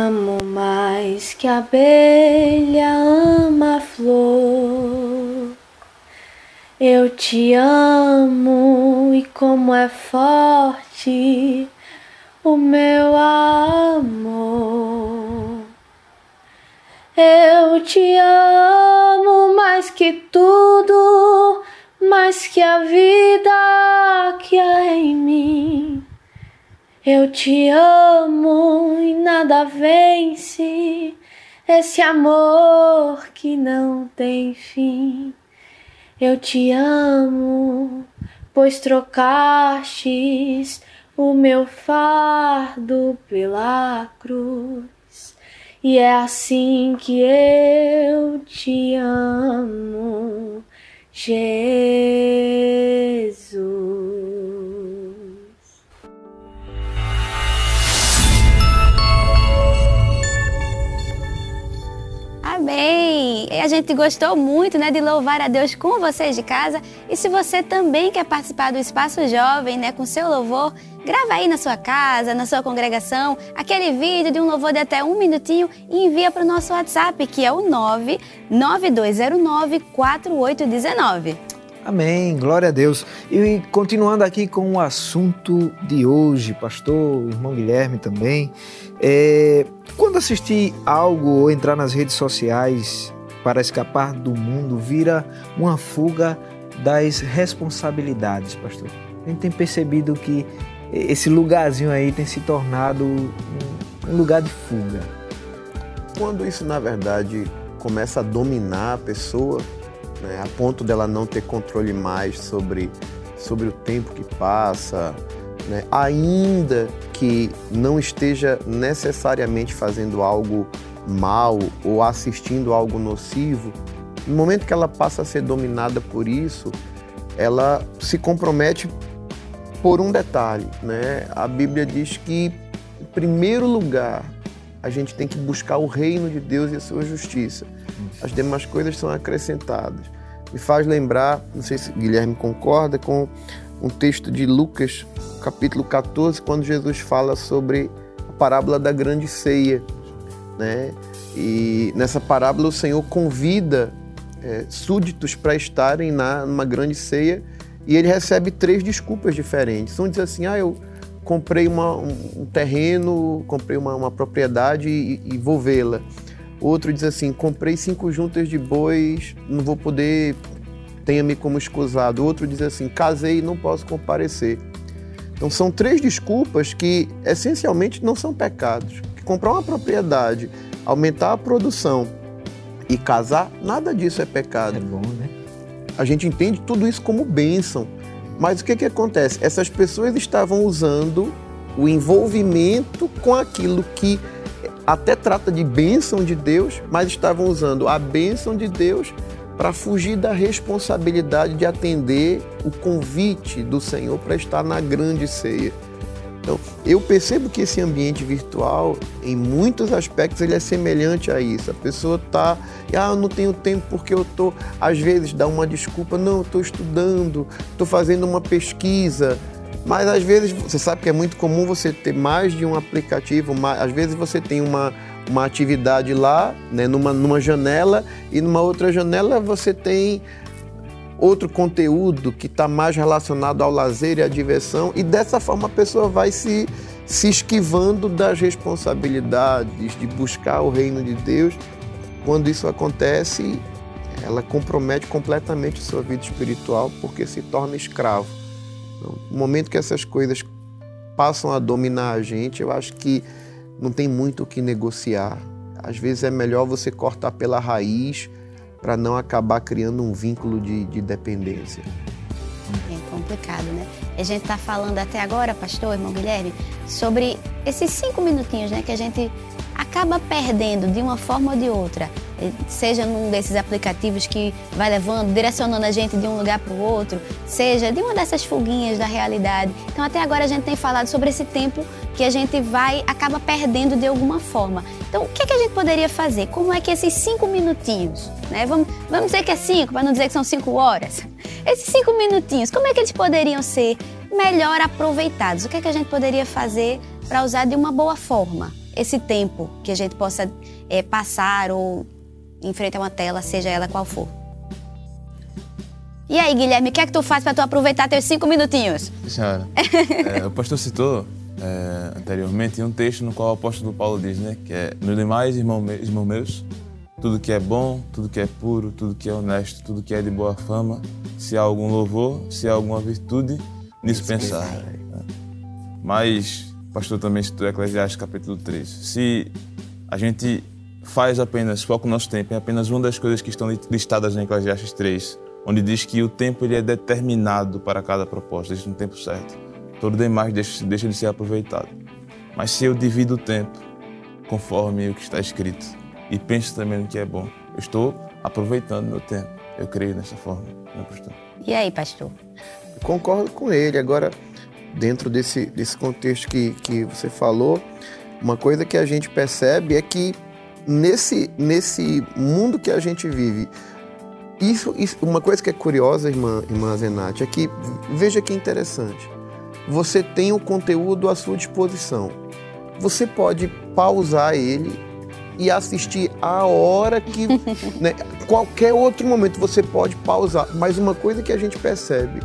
amo mais que a abelha ama a flor. Eu te amo e como é forte o meu amor. Eu te amo mais que tudo, mais que a vida que há em mim. Eu te amo e nada vence esse amor que não tem fim. Eu te amo, pois trocastes o meu fardo pela cruz. E é assim que eu te amo, Jesus. E a gente gostou muito né, de louvar a Deus com vocês de casa. E se você também quer participar do Espaço Jovem né, com seu louvor, grava aí na sua casa, na sua congregação, aquele vídeo de um louvor de até um minutinho e envia para o nosso WhatsApp, que é o 992094819. Amém, glória a Deus. E continuando aqui com o assunto de hoje, pastor, irmão Guilherme também. É, quando assistir algo ou entrar nas redes sociais para escapar do mundo, vira uma fuga das responsabilidades, pastor. A gente tem percebido que esse lugarzinho aí tem se tornado um, lugar de fuga. Quando isso, na verdade, começa a dominar a pessoa, né, a ponto dela não ter controle mais sobre, sobre o tempo que passa, né, ainda que não esteja necessariamente fazendo algo mal ou assistindo algo nocivo, no momento que ela passa a ser dominada por isso, ela se compromete por um detalhe, né? A Bíblia diz que, em primeiro lugar, a gente tem que buscar o reino de Deus e a sua justiça. As demais coisas são acrescentadas. Me faz lembrar, não sei se Guilherme concorda, com um texto de Lucas, capítulo 14, quando Jesus fala sobre a parábola da grande ceia. Né? E nessa parábola o Senhor convida é, súditos para estarem na, numa grande ceia e ele recebe três desculpas diferentes. Um diz assim, ah, eu comprei uma, um, um terreno, comprei uma, uma propriedade e, e vou vê-la. Outro diz assim, comprei cinco juntas de bois, não vou poder, tenha-me como escusado. Outro diz assim, casei e não posso comparecer. Então são três desculpas que essencialmente não são pecados. Que comprar uma propriedade, aumentar a produção e casar, nada disso é pecado. É bom, né? A gente entende tudo isso como bênção. Mas o que, que acontece? Essas pessoas estavam usando o envolvimento com aquilo que até trata de bênção de Deus, mas estavam usando a bênção de Deus para fugir da responsabilidade de atender o convite do Senhor para estar na grande ceia. Então, eu percebo que esse ambiente virtual, em muitos aspectos, ele é semelhante a isso. A pessoa está, ah, eu não tenho tempo porque eu estou, às vezes dá uma desculpa, não, estou estudando, estou fazendo uma pesquisa. Mas às vezes, você sabe que é muito comum você ter mais de um aplicativo, às vezes você tem uma, uma atividade lá, né, numa, numa janela, e numa outra janela você tem outro conteúdo que está mais relacionado ao lazer e à diversão, e dessa forma a pessoa vai se, se esquivando das responsabilidades de buscar o reino de Deus. Quando isso acontece, ela compromete completamente sua vida espiritual porque se torna escravo. Então, no momento que essas coisas passam a dominar a gente, eu acho que não tem muito o que negociar. Às vezes é melhor você cortar pela raiz para não acabar criando um vínculo de, de dependência. É complicado, né? A gente está falando até agora, pastor, irmão Guilherme, sobre esses cinco minutinhos, né, que a gente acaba perdendo de uma forma ou de outra, seja num desses aplicativos que vai levando, direcionando a gente de um lugar para o outro, seja de uma dessas fuguinhas da realidade. Então, até agora a gente tem falado sobre esse tempo que a gente vai, acaba perdendo de alguma forma. Então, o que, é que a gente poderia fazer? Como é que esses cinco minutinhos, né? Vamos, vamos dizer que é cinco, para não dizer que são cinco horas. Esses cinco minutinhos, como é que eles poderiam ser melhor aproveitados? O que é que a gente poderia fazer para usar de uma boa forma? esse tempo que a gente possa é, passar ou em frente a uma tela, seja ela qual for. E aí, Guilherme, o que é que tu faz para tu aproveitar teus cinco minutinhos? Senhora, é, o pastor citou é, anteriormente um texto no qual o apóstolo Paulo diz, né, que é, no demais, irmão, irmão meus, tudo que é bom, tudo que é puro, tudo que é honesto, tudo que é de boa fama, se há algum louvor, se há alguma virtude, nisso pensar. Mas pastor também citou Eclesiastes capítulo 3. Se a gente faz apenas, foca o nosso tempo em apenas uma das coisas que estão listadas em Eclesiastes 3, onde diz que o tempo ele é determinado para cada proposta, existe um tempo certo. Todo demais deixa, deixa de ser aproveitado. Mas se eu divido o tempo conforme o que está escrito e penso também no que é bom, eu estou aproveitando meu tempo. Eu creio nessa forma, né, pastor? E aí, pastor? concordo com ele. Agora, dentro desse, desse contexto que, que você falou, uma coisa que a gente percebe é que nesse, nesse mundo que a gente vive, isso, isso, uma coisa que é curiosa, irmã, irmã Zenate, é que, veja que interessante, você tem o conteúdo à sua disposição. Você pode pausar ele e assistir a hora que. né, qualquer outro momento você pode pausar. Mas uma coisa que a gente percebe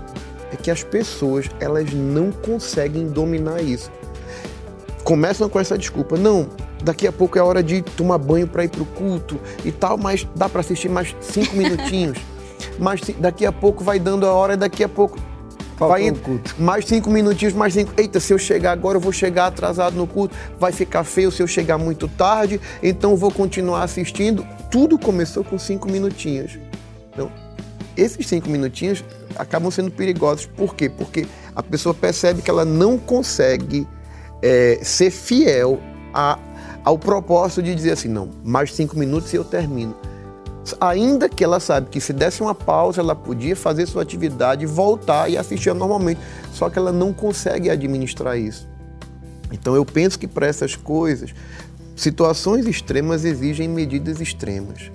é que as pessoas elas não conseguem dominar isso. Começam com essa desculpa, não, daqui a pouco é hora de tomar banho para ir para o culto e tal, mas dá para assistir mais cinco minutinhos. mas daqui a pouco vai dando a hora, daqui a pouco vai culto. mais cinco minutinhos, mais cinco. Eita, se eu chegar agora, eu vou chegar atrasado no culto, vai ficar feio se eu chegar muito tarde, então vou continuar assistindo. Tudo começou com cinco minutinhos. Então, esses cinco minutinhos acabam sendo perigosos. Por quê? Porque a pessoa percebe que ela não consegue é, ser fiel a, ao propósito de dizer assim, não, mais cinco minutos e eu termino. Ainda que ela sabe que se desse uma pausa, ela podia fazer sua atividade, voltar e assistir normalmente. Só que ela não consegue administrar isso. Então eu penso que para essas coisas, situações extremas exigem medidas extremas.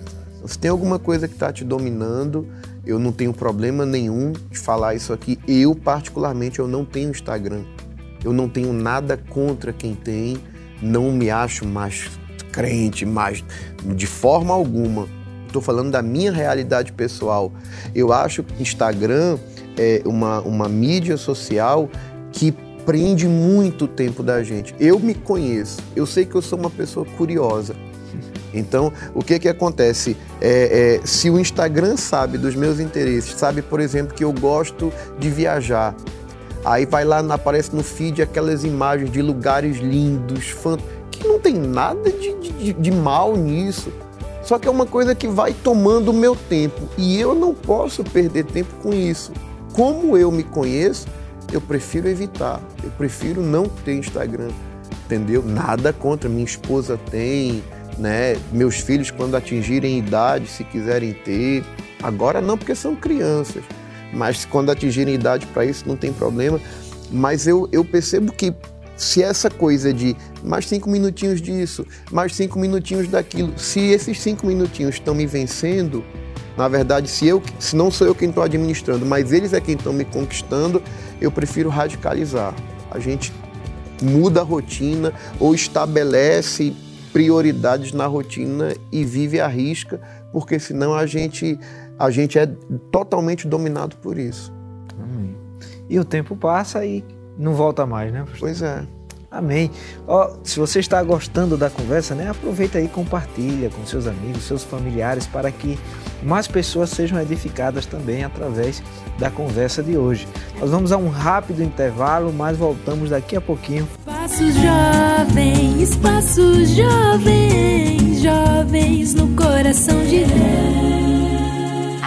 Se tem alguma coisa que está te dominando, eu não tenho problema nenhum de falar isso aqui. Eu, particularmente, eu não tenho Instagram. Eu não tenho nada contra quem tem. Não me acho mais crente, mais de forma alguma. Estou falando da minha realidade pessoal. Eu acho que Instagram é uma, uma mídia social que prende muito tempo da gente. Eu me conheço, eu sei que eu sou uma pessoa curiosa. Então, o que que acontece? É, é, se o Instagram sabe dos meus interesses, sabe, por exemplo, que eu gosto de viajar, aí vai lá, aparece no feed aquelas imagens de lugares lindos, que não tem nada de, de, de mal nisso. Só que é uma coisa que vai tomando o meu tempo e eu não posso perder tempo com isso. Como eu me conheço, eu prefiro evitar. Eu prefiro não ter Instagram, entendeu? Nada contra. Minha esposa tem, né? Meus filhos, quando atingirem idade, se quiserem ter, agora não, porque são crianças, mas quando atingirem idade para isso, não tem problema. Mas eu, eu percebo que se essa coisa de mais cinco minutinhos disso, mais cinco minutinhos daquilo, se esses cinco minutinhos estão me vencendo, na verdade, se eu, se não sou eu quem estou administrando, mas eles é quem estão me conquistando, eu prefiro radicalizar. A gente muda a rotina ou estabelece prioridades na rotina e vive à risca, porque senão a gente a gente é totalmente dominado por isso. Amém. E o tempo passa e não volta mais, né? Pastor? Pois é. Amém. Ó, se você está gostando da conversa, né, aproveita aí e compartilha com seus amigos, seus familiares, para que mais pessoas sejam edificadas também através da conversa de hoje. Nós vamos a um rápido intervalo, mas voltamos daqui a pouquinho. Passos jovens, passos jovens, jovens no coração de Deus.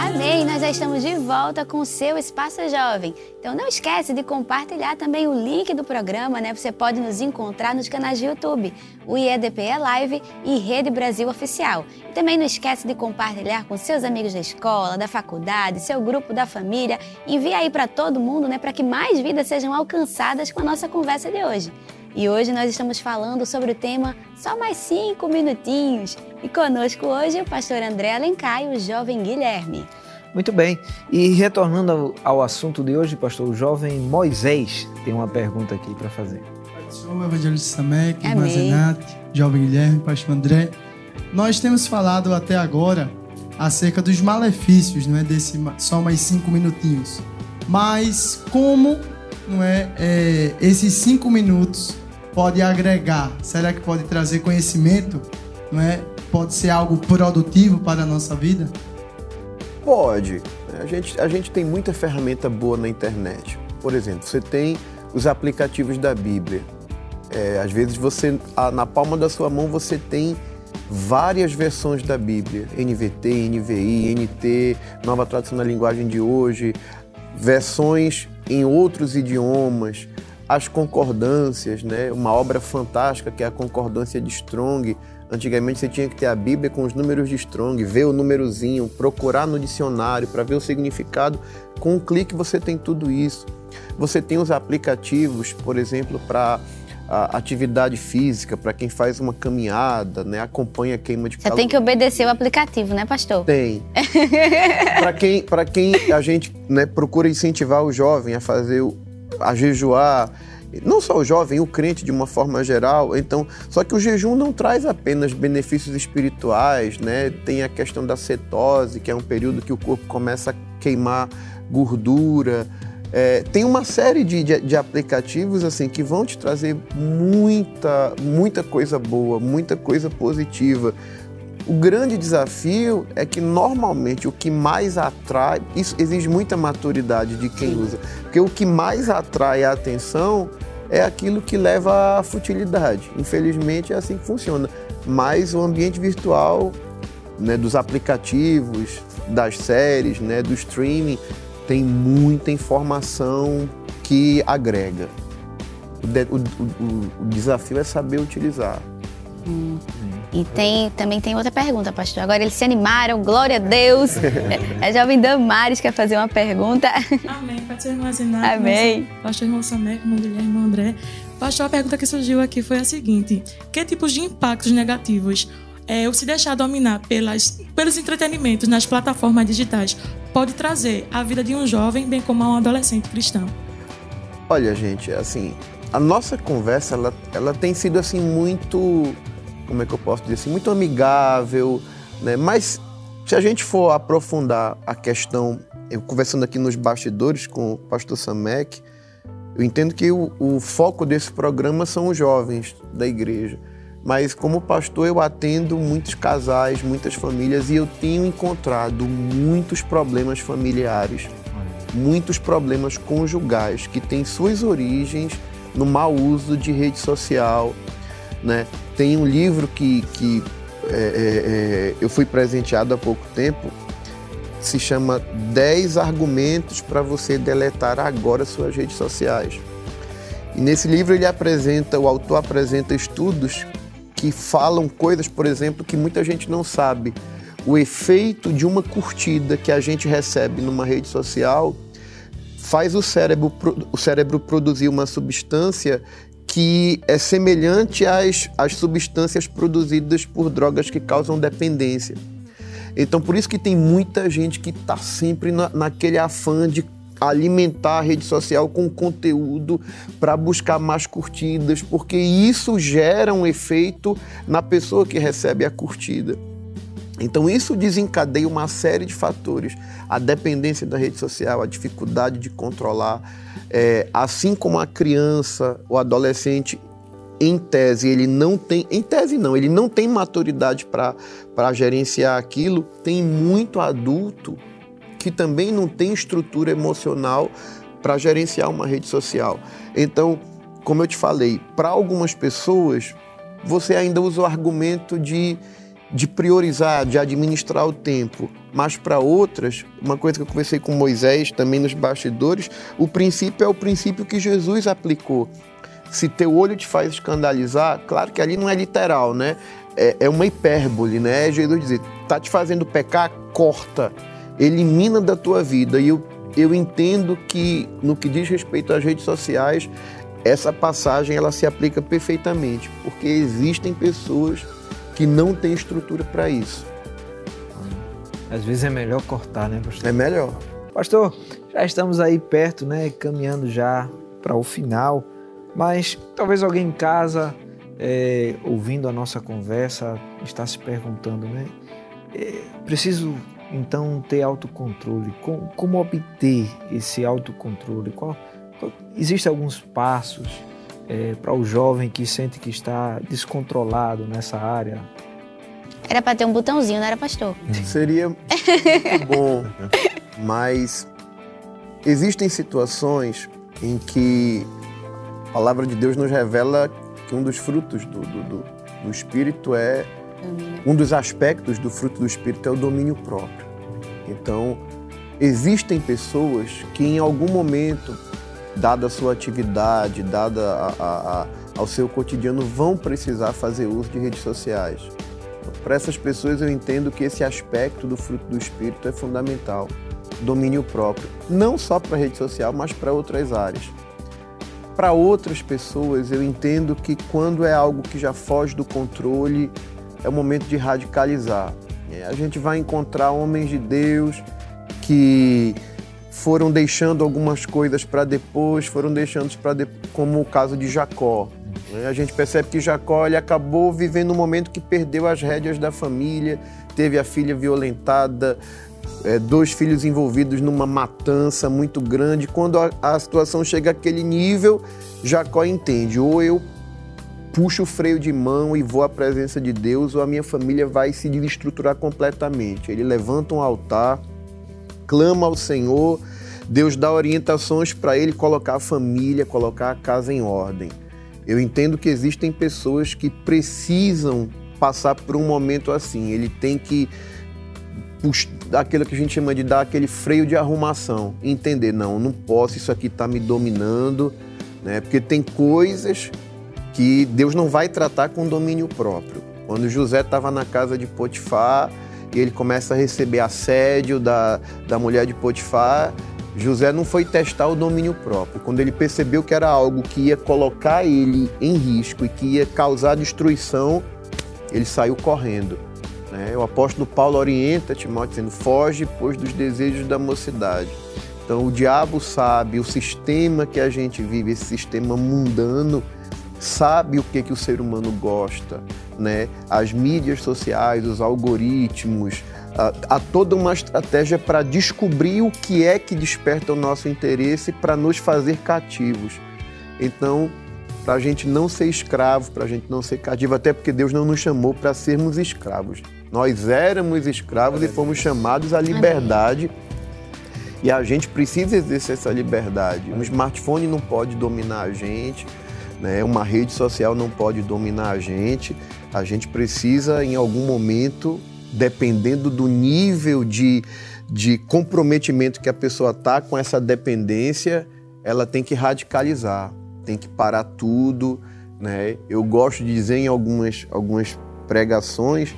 Amém! Nós já estamos de volta com o seu Espaço Jovem. Então não esquece de compartilhar também o link do programa, né? Você pode nos encontrar nos canais de YouTube, o IEDPE Live e Rede Brasil Oficial. E também não esquece de compartilhar com seus amigos da escola, da faculdade, seu grupo da família. Envia aí para todo mundo, né? Para que mais vidas sejam alcançadas com a nossa conversa de hoje. E hoje nós estamos falando sobre o tema Só Mais Cinco Minutinhos. E conosco hoje o pastor André Alencar e o jovem Guilherme. Muito bem. E retornando ao, assunto de hoje, pastor, o jovem Moisés tem uma pergunta aqui para fazer. Senhor Evangelista Samek, irmã. Zenate, jovem Guilherme, pastor André. Nós temos falado até agora acerca dos malefícios, não é, desse só mais cinco minutinhos. Mas como, não é, é, esses cinco minutos pode agregar? Será que pode trazer conhecimento? Não é? Pode ser algo produtivo para a nossa vida? Pode. A gente, a gente tem muita ferramenta boa na internet. Por exemplo, você tem os aplicativos da Bíblia. É, às vezes você, na palma da sua mão, você tem várias versões da Bíblia. NVT, NVI, NT, Nova Tradução na Linguagem de Hoje, versões em outros idiomas, as concordâncias, né? Uma obra fantástica que é a concordância de Strong. Antigamente você tinha que ter a Bíblia com os números de Strong, ver o númerozinho, procurar no dicionário para ver o significado. Com um clique você tem tudo isso. Você tem os aplicativos, por exemplo, para atividade física, para quem faz uma caminhada, né? Acompanha a queima de Você calor. tem que obedecer o aplicativo, né, pastor? Tem. para quem, pra quem a gente né, procura incentivar o jovem a fazer, o- a jejuar, não só o jovem, o crente de uma forma geral. Então, só que o jejum não traz apenas benefícios espirituais, né? Tem a questão da cetose, que é um período que o corpo começa a queimar gordura. É, tem uma série de, de, de aplicativos assim que vão te trazer muita, muita coisa boa, muita coisa positiva. O grande desafio é que normalmente o que mais atrai, isso exige muita maturidade de quem usa, porque o que mais atrai a atenção é aquilo que leva à futilidade. Infelizmente é assim que funciona. Mas o ambiente virtual, né, dos aplicativos, das séries, né, do streaming, tem muita informação que agrega. O, de- o- o- o desafio é saber utilizar. E tem, também tem outra pergunta, pastor. Agora eles se animaram, glória a Deus. A jovem Damares quer fazer uma pergunta. Amém. Pode ser irmã Zenate, Amém. Pastor irmão Samek, irmão Guilherme, irmão André. Pastor, a pergunta que surgiu aqui foi a seguinte: Que tipos de impactos negativos é, o se deixar dominar pelas, pelos entretenimentos nas plataformas digitais pode trazer à vida de um jovem, bem como a um adolescente cristão? Olha, gente, assim, a nossa conversa, ela, ela tem sido, assim, muito, como é que eu posso dizer assim, muito amigável, né? Mas se a gente for aprofundar a questão, eu conversando aqui nos bastidores com o pastor Samek, eu entendo que o, o foco desse programa são os jovens da igreja. Mas como pastor eu atendo muitos casais, muitas famílias e eu tenho encontrado muitos problemas familiares muitos problemas conjugais que têm suas origens no mau uso de rede social. Né? Tem um livro que, que é, é, é, eu fui presenteado há pouco tempo, se chama 10 argumentos para você deletar agora suas redes sociais. E nesse livro ele apresenta, o autor apresenta estudos que falam coisas, por exemplo, que muita gente não sabe o efeito de uma curtida que a gente recebe numa rede social faz o cérebro, o cérebro produzir uma substância que é semelhante às, às substâncias produzidas por drogas que causam dependência. Então, por isso que tem muita gente que está sempre na, naquele afã de alimentar a rede social com conteúdo para buscar mais curtidas, porque isso gera um efeito na pessoa que recebe a curtida. Então, isso desencadeia uma série de fatores. A dependência da rede social, a dificuldade de controlar, é, assim como a criança, o adolescente, em tese, ele não tem, em tese não, ele não tem maturidade para gerenciar aquilo, tem muito adulto que também não tem estrutura emocional para gerenciar uma rede social. Então, como eu te falei, para algumas pessoas, você ainda usa o argumento de, de priorizar, de administrar o tempo. Mas para outras, uma coisa que eu conversei com Moisés também nos bastidores, o princípio é o princípio que Jesus aplicou. Se teu olho te faz escandalizar, claro que ali não é literal, né? É, é uma hipérbole, né? Jesus dizer, tá te fazendo pecar, corta elimina da tua vida. E eu, eu entendo que, no que diz respeito às redes sociais, essa passagem ela se aplica perfeitamente, porque existem pessoas que não têm estrutura para isso. Às vezes é melhor cortar, né, pastor? É melhor. Pastor, já estamos aí perto, né, caminhando já para o final, mas talvez alguém em casa, é, ouvindo a nossa conversa, está se perguntando, né, é, preciso então, ter autocontrole. Como, como obter esse autocontrole? Qual, qual, Existem alguns passos é, para o jovem que sente que está descontrolado nessa área? Era para ter um botãozinho, não era, pastor? Seria muito bom, mas existem situações em que a palavra de Deus nos revela que um dos frutos do, do, do, do Espírito é um dos aspectos do fruto do Espírito é o domínio próprio. Então, existem pessoas que em algum momento, dada a sua atividade, dada a, a, a, ao seu cotidiano, vão precisar fazer uso de redes sociais. Então, para essas pessoas, eu entendo que esse aspecto do fruto do Espírito é fundamental. Domínio próprio. Não só para a rede social, mas para outras áreas. Para outras pessoas, eu entendo que quando é algo que já foge do controle, é o momento de radicalizar. É, a gente vai encontrar homens de Deus que foram deixando algumas coisas para depois, foram deixando para depois, como o caso de Jacó. Né? A gente percebe que Jacó ele acabou vivendo um momento que perdeu as rédeas da família, teve a filha violentada, é, dois filhos envolvidos numa matança muito grande. Quando a situação chega àquele nível, Jacó entende: ou eu puxo o freio de mão e vou à presença de Deus, ou a minha família vai se desestruturar completamente. Ele levanta um altar, clama ao Senhor, Deus dá orientações para ele colocar a família, colocar a casa em ordem. Eu entendo que existem pessoas que precisam passar por um momento assim. Ele tem que aquilo que a gente chama de dar aquele freio de arrumação, entender não, não posso, isso aqui está me dominando, né? Porque tem coisas que Deus não vai tratar com domínio próprio. Quando José estava na casa de Potifar e ele começa a receber assédio da, da mulher de Potifar, José não foi testar o domínio próprio. Quando ele percebeu que era algo que ia colocar ele em risco e que ia causar destruição, ele saiu correndo. Né? O apóstolo Paulo orienta Timóteo dizendo: foge, pois, dos desejos da mocidade. Então, o diabo sabe o sistema que a gente vive, esse sistema mundano, sabe o que, que o ser humano gosta, né? As mídias sociais, os algoritmos, há toda uma estratégia para descobrir o que é que desperta o nosso interesse para nos fazer cativos. Então, para a gente não ser escravo, para a gente não ser cativo, até porque Deus não nos chamou para sermos escravos. Nós éramos escravos e fomos chamados à liberdade. E a gente precisa exercer essa liberdade. Um smartphone não pode dominar a gente, né? Uma rede social não pode dominar a gente. A gente precisa, em algum momento, dependendo do nível de, de comprometimento que a pessoa está com essa dependência, ela tem que radicalizar, tem que parar tudo. Né? Eu gosto de dizer em algumas, algumas pregações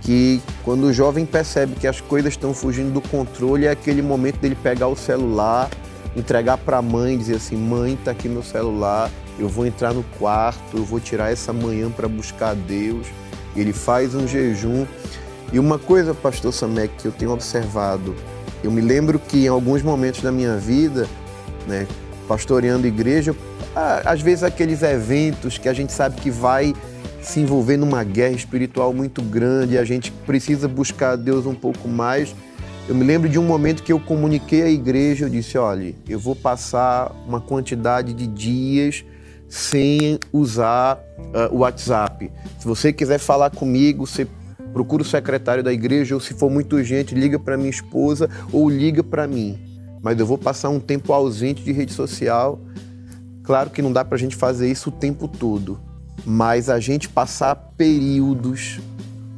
que quando o jovem percebe que as coisas estão fugindo do controle, é aquele momento dele pegar o celular, entregar para a mãe dizer assim: mãe, está aqui meu celular, eu vou entrar no quarto, eu vou tirar essa manhã para buscar a Deus. Ele faz um jejum. E uma coisa, pastor Samek, que eu tenho observado, eu me lembro que em alguns momentos da minha vida, né, pastoreando igreja, às vezes aqueles eventos que a gente sabe que vai se envolver numa guerra espiritual muito grande, a gente precisa buscar a Deus um pouco mais. Eu me lembro de um momento que eu comuniquei à igreja, eu disse, olha, eu vou passar uma quantidade de dias sem usar uh, o WhatsApp. Se você quiser falar comigo, você procura o secretário da igreja, ou se for muito urgente, liga para minha esposa ou liga para mim. Mas eu vou passar um tempo ausente de rede social. Claro que não dá para a gente fazer isso o tempo todo, mas a gente passar períodos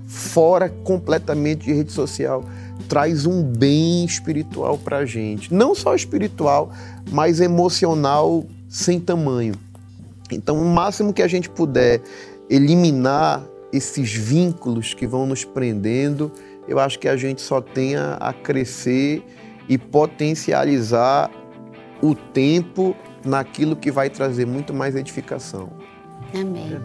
fora completamente de rede social traz um bem espiritual para a gente. Não só espiritual, mas emocional sem tamanho. Então, o máximo que a gente puder eliminar esses vínculos que vão nos prendendo, eu acho que a gente só tenha a crescer e potencializar o tempo naquilo que vai trazer muito mais edificação. Amém.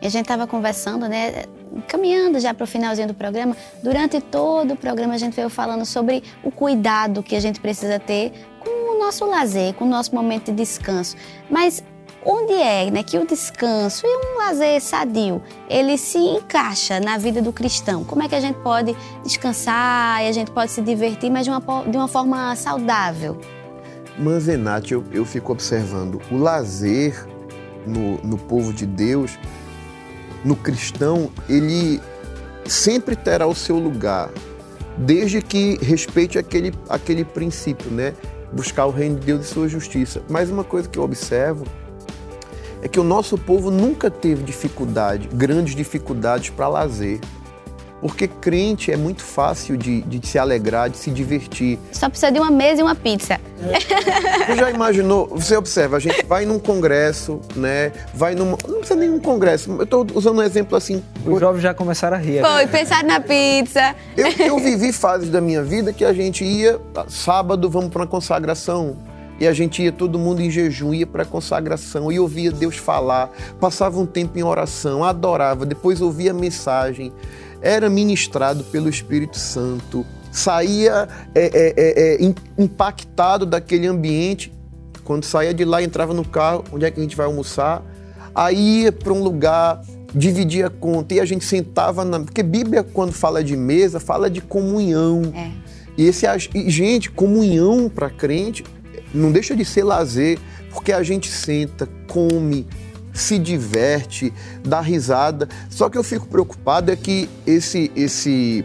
E a gente estava conversando, né, caminhando já para o finalzinho do programa. Durante todo o programa a gente veio falando sobre o cuidado que a gente precisa ter com o nosso lazer, com o nosso momento de descanso. Mas onde é né, que o descanso e um lazer sadio ele se encaixa na vida do cristão? Como é que a gente pode descansar e a gente pode se divertir, mas de uma, de uma forma saudável? Manzenati, eu, eu fico observando o lazer no, no povo de Deus, no cristão, ele sempre terá o seu lugar, desde que respeite aquele, aquele princípio, né? Buscar o reino de Deus e sua justiça. Mas uma coisa que eu observo é que o nosso povo nunca teve dificuldade, grandes dificuldades para lazer. Porque crente é muito fácil de, de, se alegrar, de se divertir. Só precisa de uma mesa e uma pizza. É. Você já imaginou? Você observa, a gente vai num congresso, né? Vai num. Não precisa nem num congresso. Eu estou usando um exemplo assim. Os jovens já começaram a rir. Foi, pensar na pizza. Eu, eu vivi fases da minha vida que a gente ia, sábado, vamos para uma consagração e a gente ia todo mundo em jejum, ia para a consagração e ouvia Deus falar, passava um tempo em oração, adorava, depois ouvia a mensagem, era ministrado pelo Espírito Santo, saía é, é, é, é impactado daquele ambiente. Quando saía de lá, entrava no carro, onde é que a gente vai almoçar? Aí ia para um lugar, dividia a conta e a gente sentava na. Porque Bíblia, quando fala de mesa, fala de comunhão. É. E esse, e, gente, comunhão para crente não deixa de ser lazer, porque a gente senta, come, se diverte, dá risada. Só que eu fico preocupado é que esse esse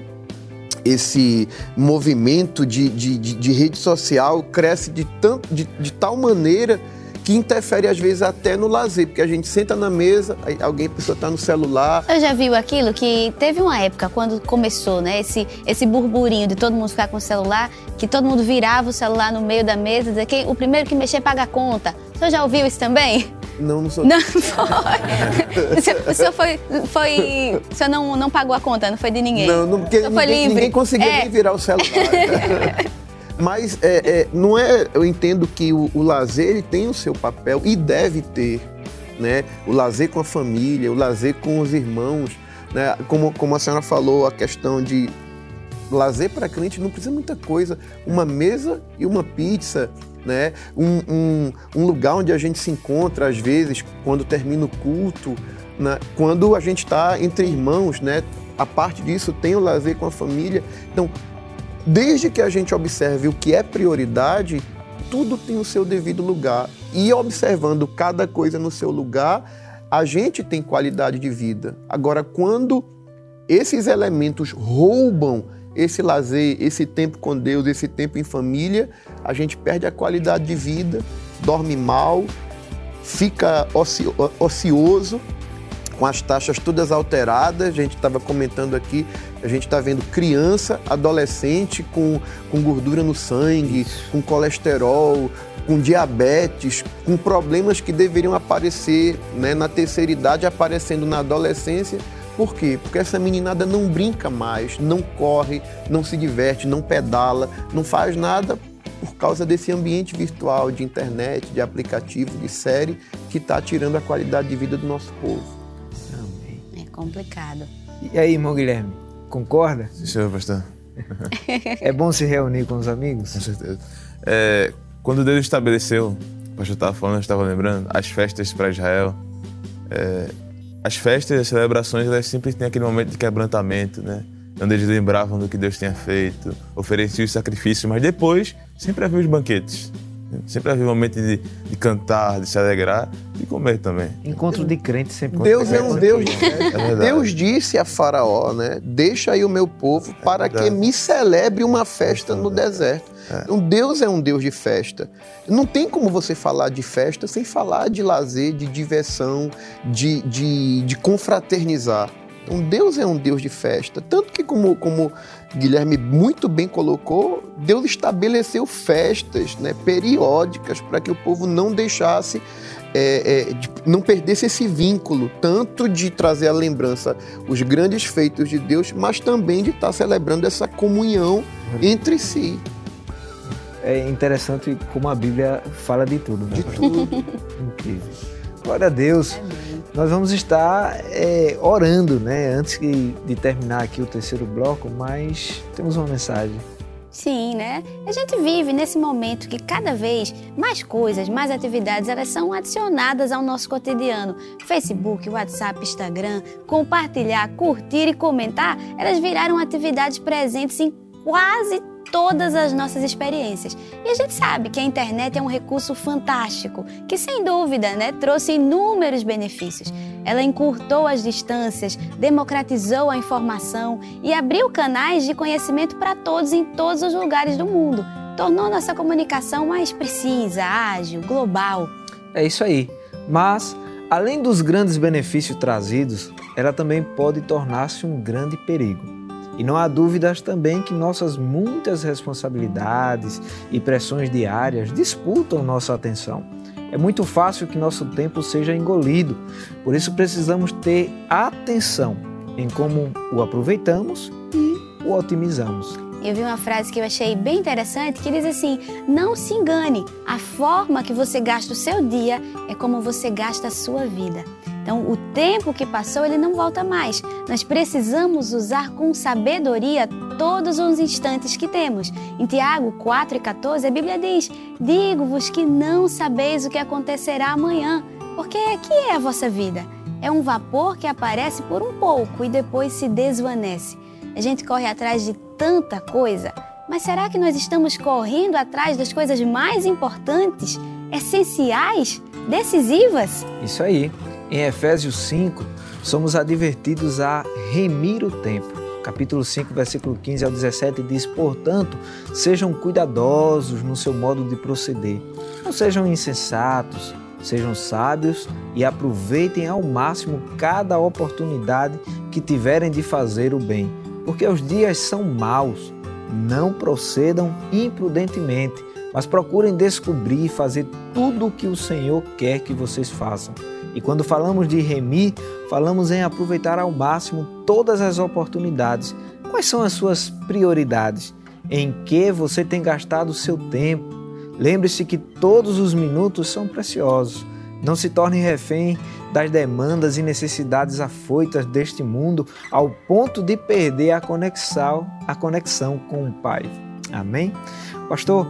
esse movimento de, de, de, de rede social cresce de, tanto, de, de tal maneira que interfere às vezes até no lazer, porque a gente senta na mesa, alguém, a pessoa está no celular. Eu já viu aquilo que teve uma época quando começou, né, esse, esse burburinho de todo mundo ficar com o celular, que todo mundo virava o celular no meio da mesa, dizer que o primeiro que mexer paga a conta. O senhor já ouviu isso também? Não, não sou. Não foi. o senhor, o senhor foi, foi. O senhor não, não pagou a conta, não foi de ninguém. Não, não porque ninguém, ninguém, conseguia é. nem virar o celular. Mas é, é, não é. Eu entendo que o, o lazer ele tem o seu papel e deve ter. Né? O lazer com a família, o lazer com os irmãos. Né? Como, como a senhora falou, a questão de lazer para crente não precisa muita coisa. Uma mesa e uma pizza, né? Um, um, um, lugar onde a gente se encontra, às vezes, quando termina o culto, né? quando a gente está entre irmãos, né? A parte disso tem o lazer com a família. Então, Desde que a gente observe o que é prioridade, tudo tem o seu devido lugar. E observando cada coisa no seu lugar, a gente tem qualidade de vida. Agora, quando esses elementos roubam esse lazer, esse tempo com Deus, esse tempo em família, a gente perde a qualidade de vida, dorme mal, fica ocioso com as taxas todas alteradas. A gente estava comentando aqui, a gente está vendo criança, adolescente com, com gordura no sangue, com colesterol, com diabetes, com problemas que deveriam aparecer né, na terceira idade, aparecendo na adolescência. Por quê? Porque essa meninada não brinca mais, não corre, não se diverte, não pedala, não faz nada por causa desse ambiente virtual de internet, de aplicativo, de série, que está tirando a qualidade de vida do nosso povo. Amém. É complicado. E aí, irmão Guilherme, concorda? Sim, senhor pastor. É bom se reunir com os amigos? Com certeza. É, quando Deus estabeleceu, o pastor estava falando, eu estava lembrando, as festas para Israel, é, as festas as celebrações, elas sempre têm aquele momento de quebrantamento, né? Onde eles lembravam do que Deus tinha feito, ofereciam os sacrifícios, mas depois sempre havia os banquetes. Sempre havia um momento de, de cantar, de se alegrar e comer também. Encontro de crente sempre. Deus é um Deus de É. Deus disse a Faraó, né? Deixa aí o meu povo para que me celebre uma festa no deserto. Então, Deus é um Deus de festa. Não tem como você falar de festa sem falar de lazer, de diversão, de, de, de confraternizar. Então, Deus é um Deus de festa. Tanto que, como, como Guilherme muito bem colocou, Deus estabeleceu festas né, periódicas para que o povo não deixasse é, é, de- não perdesse esse vínculo, tanto de trazer à lembrança os grandes feitos de Deus, mas também de estar celebrando essa comunhão entre si. É interessante como a Bíblia fala de tudo, né? De tudo. Incrível. Glória a Deus. Nós vamos estar é, orando, né? Antes de terminar aqui o terceiro bloco, mas temos uma mensagem. Sim, né? A gente vive nesse momento que cada vez mais coisas, mais atividades, elas são adicionadas ao nosso cotidiano. Facebook, WhatsApp, Instagram, compartilhar, curtir e comentar, elas viraram atividades presentes em quase todas as nossas experiências. E a gente sabe que a internet é um recurso fantástico, que sem dúvida, né, trouxe inúmeros benefícios. Ela encurtou as distâncias, democratizou a informação e abriu canais de conhecimento para todos em todos os lugares do mundo. Tornou nossa comunicação mais precisa, ágil, global. É isso aí. Mas, além dos grandes benefícios trazidos, ela também pode tornar-se um grande perigo. E não há dúvidas também que nossas muitas responsabilidades e pressões diárias disputam nossa atenção. É muito fácil que nosso tempo seja engolido, por isso precisamos ter atenção em como o aproveitamos e o otimizamos. Eu vi uma frase que eu achei bem interessante que diz assim: Não se engane, a forma que você gasta o seu dia é como você gasta a sua vida. Então, o tempo que passou, ele não volta mais. Nós precisamos usar com sabedoria todos os instantes que temos. Em Tiago 4 e 14, a Bíblia diz: Digo-vos que não sabeis o que acontecerá amanhã, porque que é a vossa vida? É um vapor que aparece por um pouco e depois se desvanece. A gente corre atrás de tanta coisa, mas será que nós estamos correndo atrás das coisas mais importantes, essenciais, decisivas? Isso aí. Em Efésios 5, somos advertidos a remir o tempo. Capítulo 5, versículo 15 ao 17 diz: Portanto, sejam cuidadosos no seu modo de proceder. Não sejam insensatos, sejam sábios e aproveitem ao máximo cada oportunidade que tiverem de fazer o bem, porque os dias são maus. Não procedam imprudentemente, mas procurem descobrir e fazer tudo o que o Senhor quer que vocês façam. E quando falamos de remir, falamos em aproveitar ao máximo todas as oportunidades. Quais são as suas prioridades? Em que você tem gastado o seu tempo? Lembre-se que todos os minutos são preciosos. Não se torne refém das demandas e necessidades afoitas deste mundo ao ponto de perder a conexão, a conexão com o Pai. Amém? Pastor,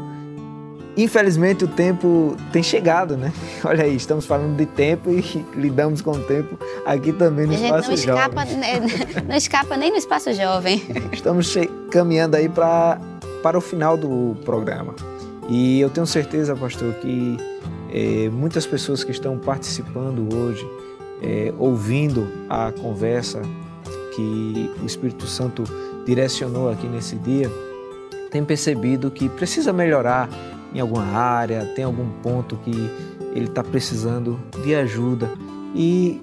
infelizmente o tempo tem chegado, né? Olha aí, estamos falando de tempo e lidamos com o tempo aqui também no gente Espaço não escapa, Jovem. né, não escapa nem no espaço jovem. Estamos caminhando aí pra, para o final do programa. E eu tenho certeza, pastor, que eh, muitas pessoas que estão participando hoje, eh, ouvindo a conversa que o Espírito Santo direcionou aqui nesse dia, têm percebido que precisa melhorar em alguma área, tem algum ponto que ele está precisando de ajuda. E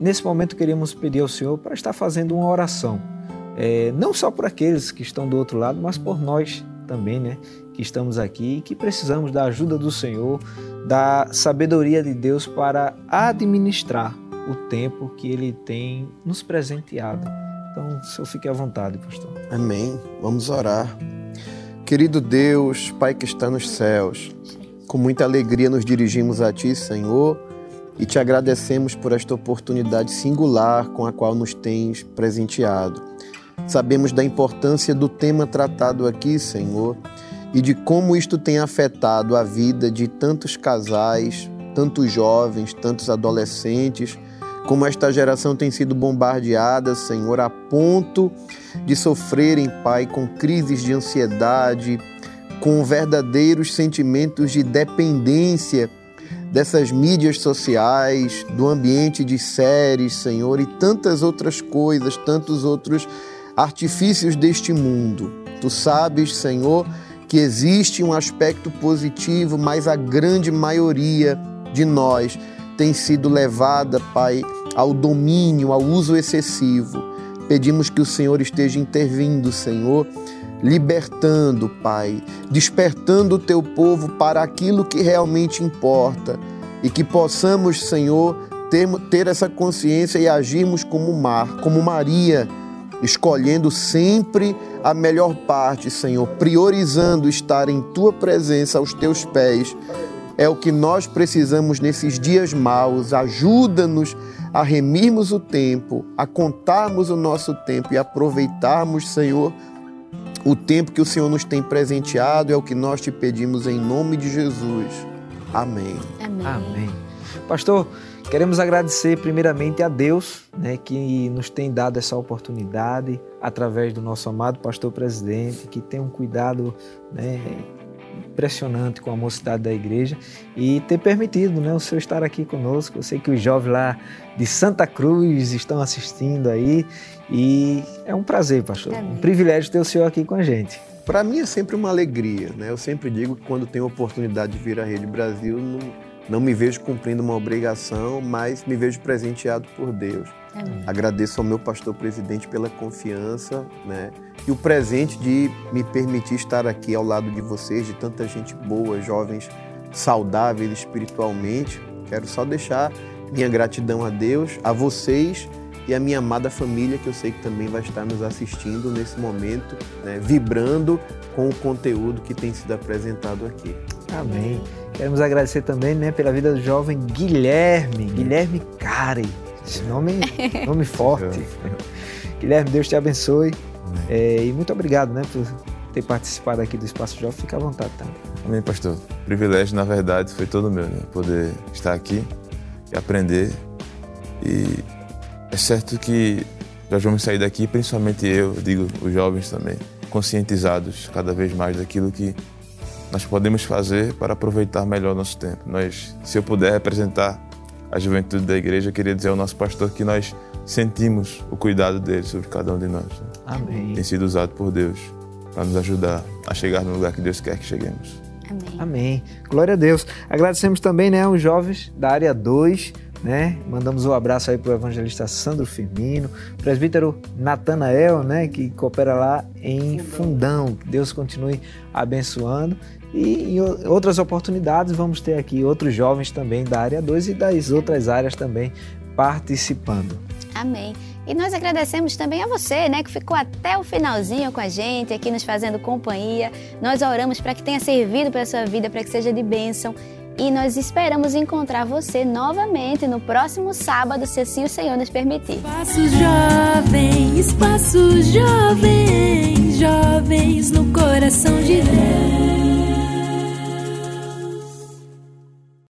nesse momento queríamos pedir ao Senhor para estar fazendo uma oração é, não só por aqueles que estão do outro lado, mas por nós também, né? Que estamos aqui e que precisamos da ajuda do Senhor, da sabedoria de Deus para administrar o tempo que Ele tem nos presenteado. Então, o Senhor fique à vontade, pastor. Amém. Vamos orar. Querido Deus, Pai que está nos céus, com muita alegria nos dirigimos a Ti, Senhor, e te agradecemos por esta oportunidade singular com a qual nos tens presenteado. Sabemos da importância do tema tratado aqui, Senhor, e de como isto tem afetado a vida de tantos casais, tantos jovens, tantos adolescentes, como esta geração tem sido bombardeada, Senhor, a ponto de sofrerem, Pai, com crises de ansiedade, com verdadeiros sentimentos de dependência dessas mídias sociais, do ambiente de séries, Senhor, e tantas outras coisas, tantos outros artifícios deste mundo. Tu sabes, Senhor, que existe um aspecto positivo, mas a grande maioria de nós tem sido levada, Pai, ao domínio, ao uso excessivo. Pedimos que o Senhor esteja intervindo, Senhor, libertando, Pai, despertando o teu povo para aquilo que realmente importa e que possamos, Senhor, ter, ter essa consciência e agirmos como Mar, como Maria, escolhendo sempre a melhor parte, Senhor, priorizando estar em tua presença aos teus pés é o que nós precisamos nesses dias maus. Ajuda-nos a remirmos o tempo, a contarmos o nosso tempo e aproveitarmos, Senhor, o tempo que o Senhor nos tem presenteado. É o que nós te pedimos em nome de Jesus. Amém. Amém. Amém. Pastor, queremos agradecer primeiramente a Deus, né, que nos tem dado essa oportunidade através do nosso amado pastor presidente, que tem um cuidado, né, impressionante com a mocidade da igreja e ter permitido né, o senhor estar aqui conosco. Eu sei que os jovens lá de Santa Cruz estão assistindo aí e é um prazer, pastor, Amém. um privilégio ter o senhor aqui com a gente. Para mim é sempre uma alegria, né? Eu sempre digo que quando tenho a oportunidade de vir à Rede Brasil, não, não me vejo cumprindo uma obrigação, mas me vejo presenteado por Deus. Amém. Agradeço ao meu pastor presidente pela confiança, né? E o presente de me permitir estar aqui ao lado de vocês, de tanta gente boa, jovens saudáveis espiritualmente. Quero só deixar minha gratidão a Deus, a vocês e a minha amada família, que eu sei que também vai estar nos assistindo nesse momento, né? vibrando com o conteúdo que tem sido apresentado aqui. Amém. Queremos agradecer também né, pela vida do jovem Guilherme, Guilherme Cari. Esse nome, nome forte. Guilherme, Deus te abençoe. É, e muito obrigado né, por ter participado aqui do Espaço Jovem. Fica à vontade também. Amém, pastor. O privilégio, na verdade, foi todo meu, né? Poder estar aqui e aprender. E é certo que nós vamos sair daqui, principalmente eu, digo os jovens também, conscientizados cada vez mais daquilo que nós podemos fazer para aproveitar melhor o nosso tempo. Nós, se eu puder representar a juventude da igreja, eu queria dizer ao nosso pastor que nós sentimos o cuidado dele sobre cada um de nós. né? Amém. Tem sido usado por Deus para nos ajudar a chegar no lugar que Deus quer que cheguemos. Amém. Amém. Glória a Deus. Agradecemos também né, aos jovens da área 2, né? Mandamos um abraço aí para o evangelista Sandro Firmino, presbítero Natanael, né, que coopera lá em Fundão. Que Deus continue abençoando. E em outras oportunidades vamos ter aqui outros jovens também da área 2 e das outras áreas também participando. Amém. E nós agradecemos também a você, né, que ficou até o finalzinho com a gente, aqui nos fazendo companhia. Nós oramos para que tenha servido para a sua vida, para que seja de bênção. E nós esperamos encontrar você novamente no próximo sábado, se assim o Senhor nos permitir. Espaço jovem, espaço jovem, jovens no coração de Deus.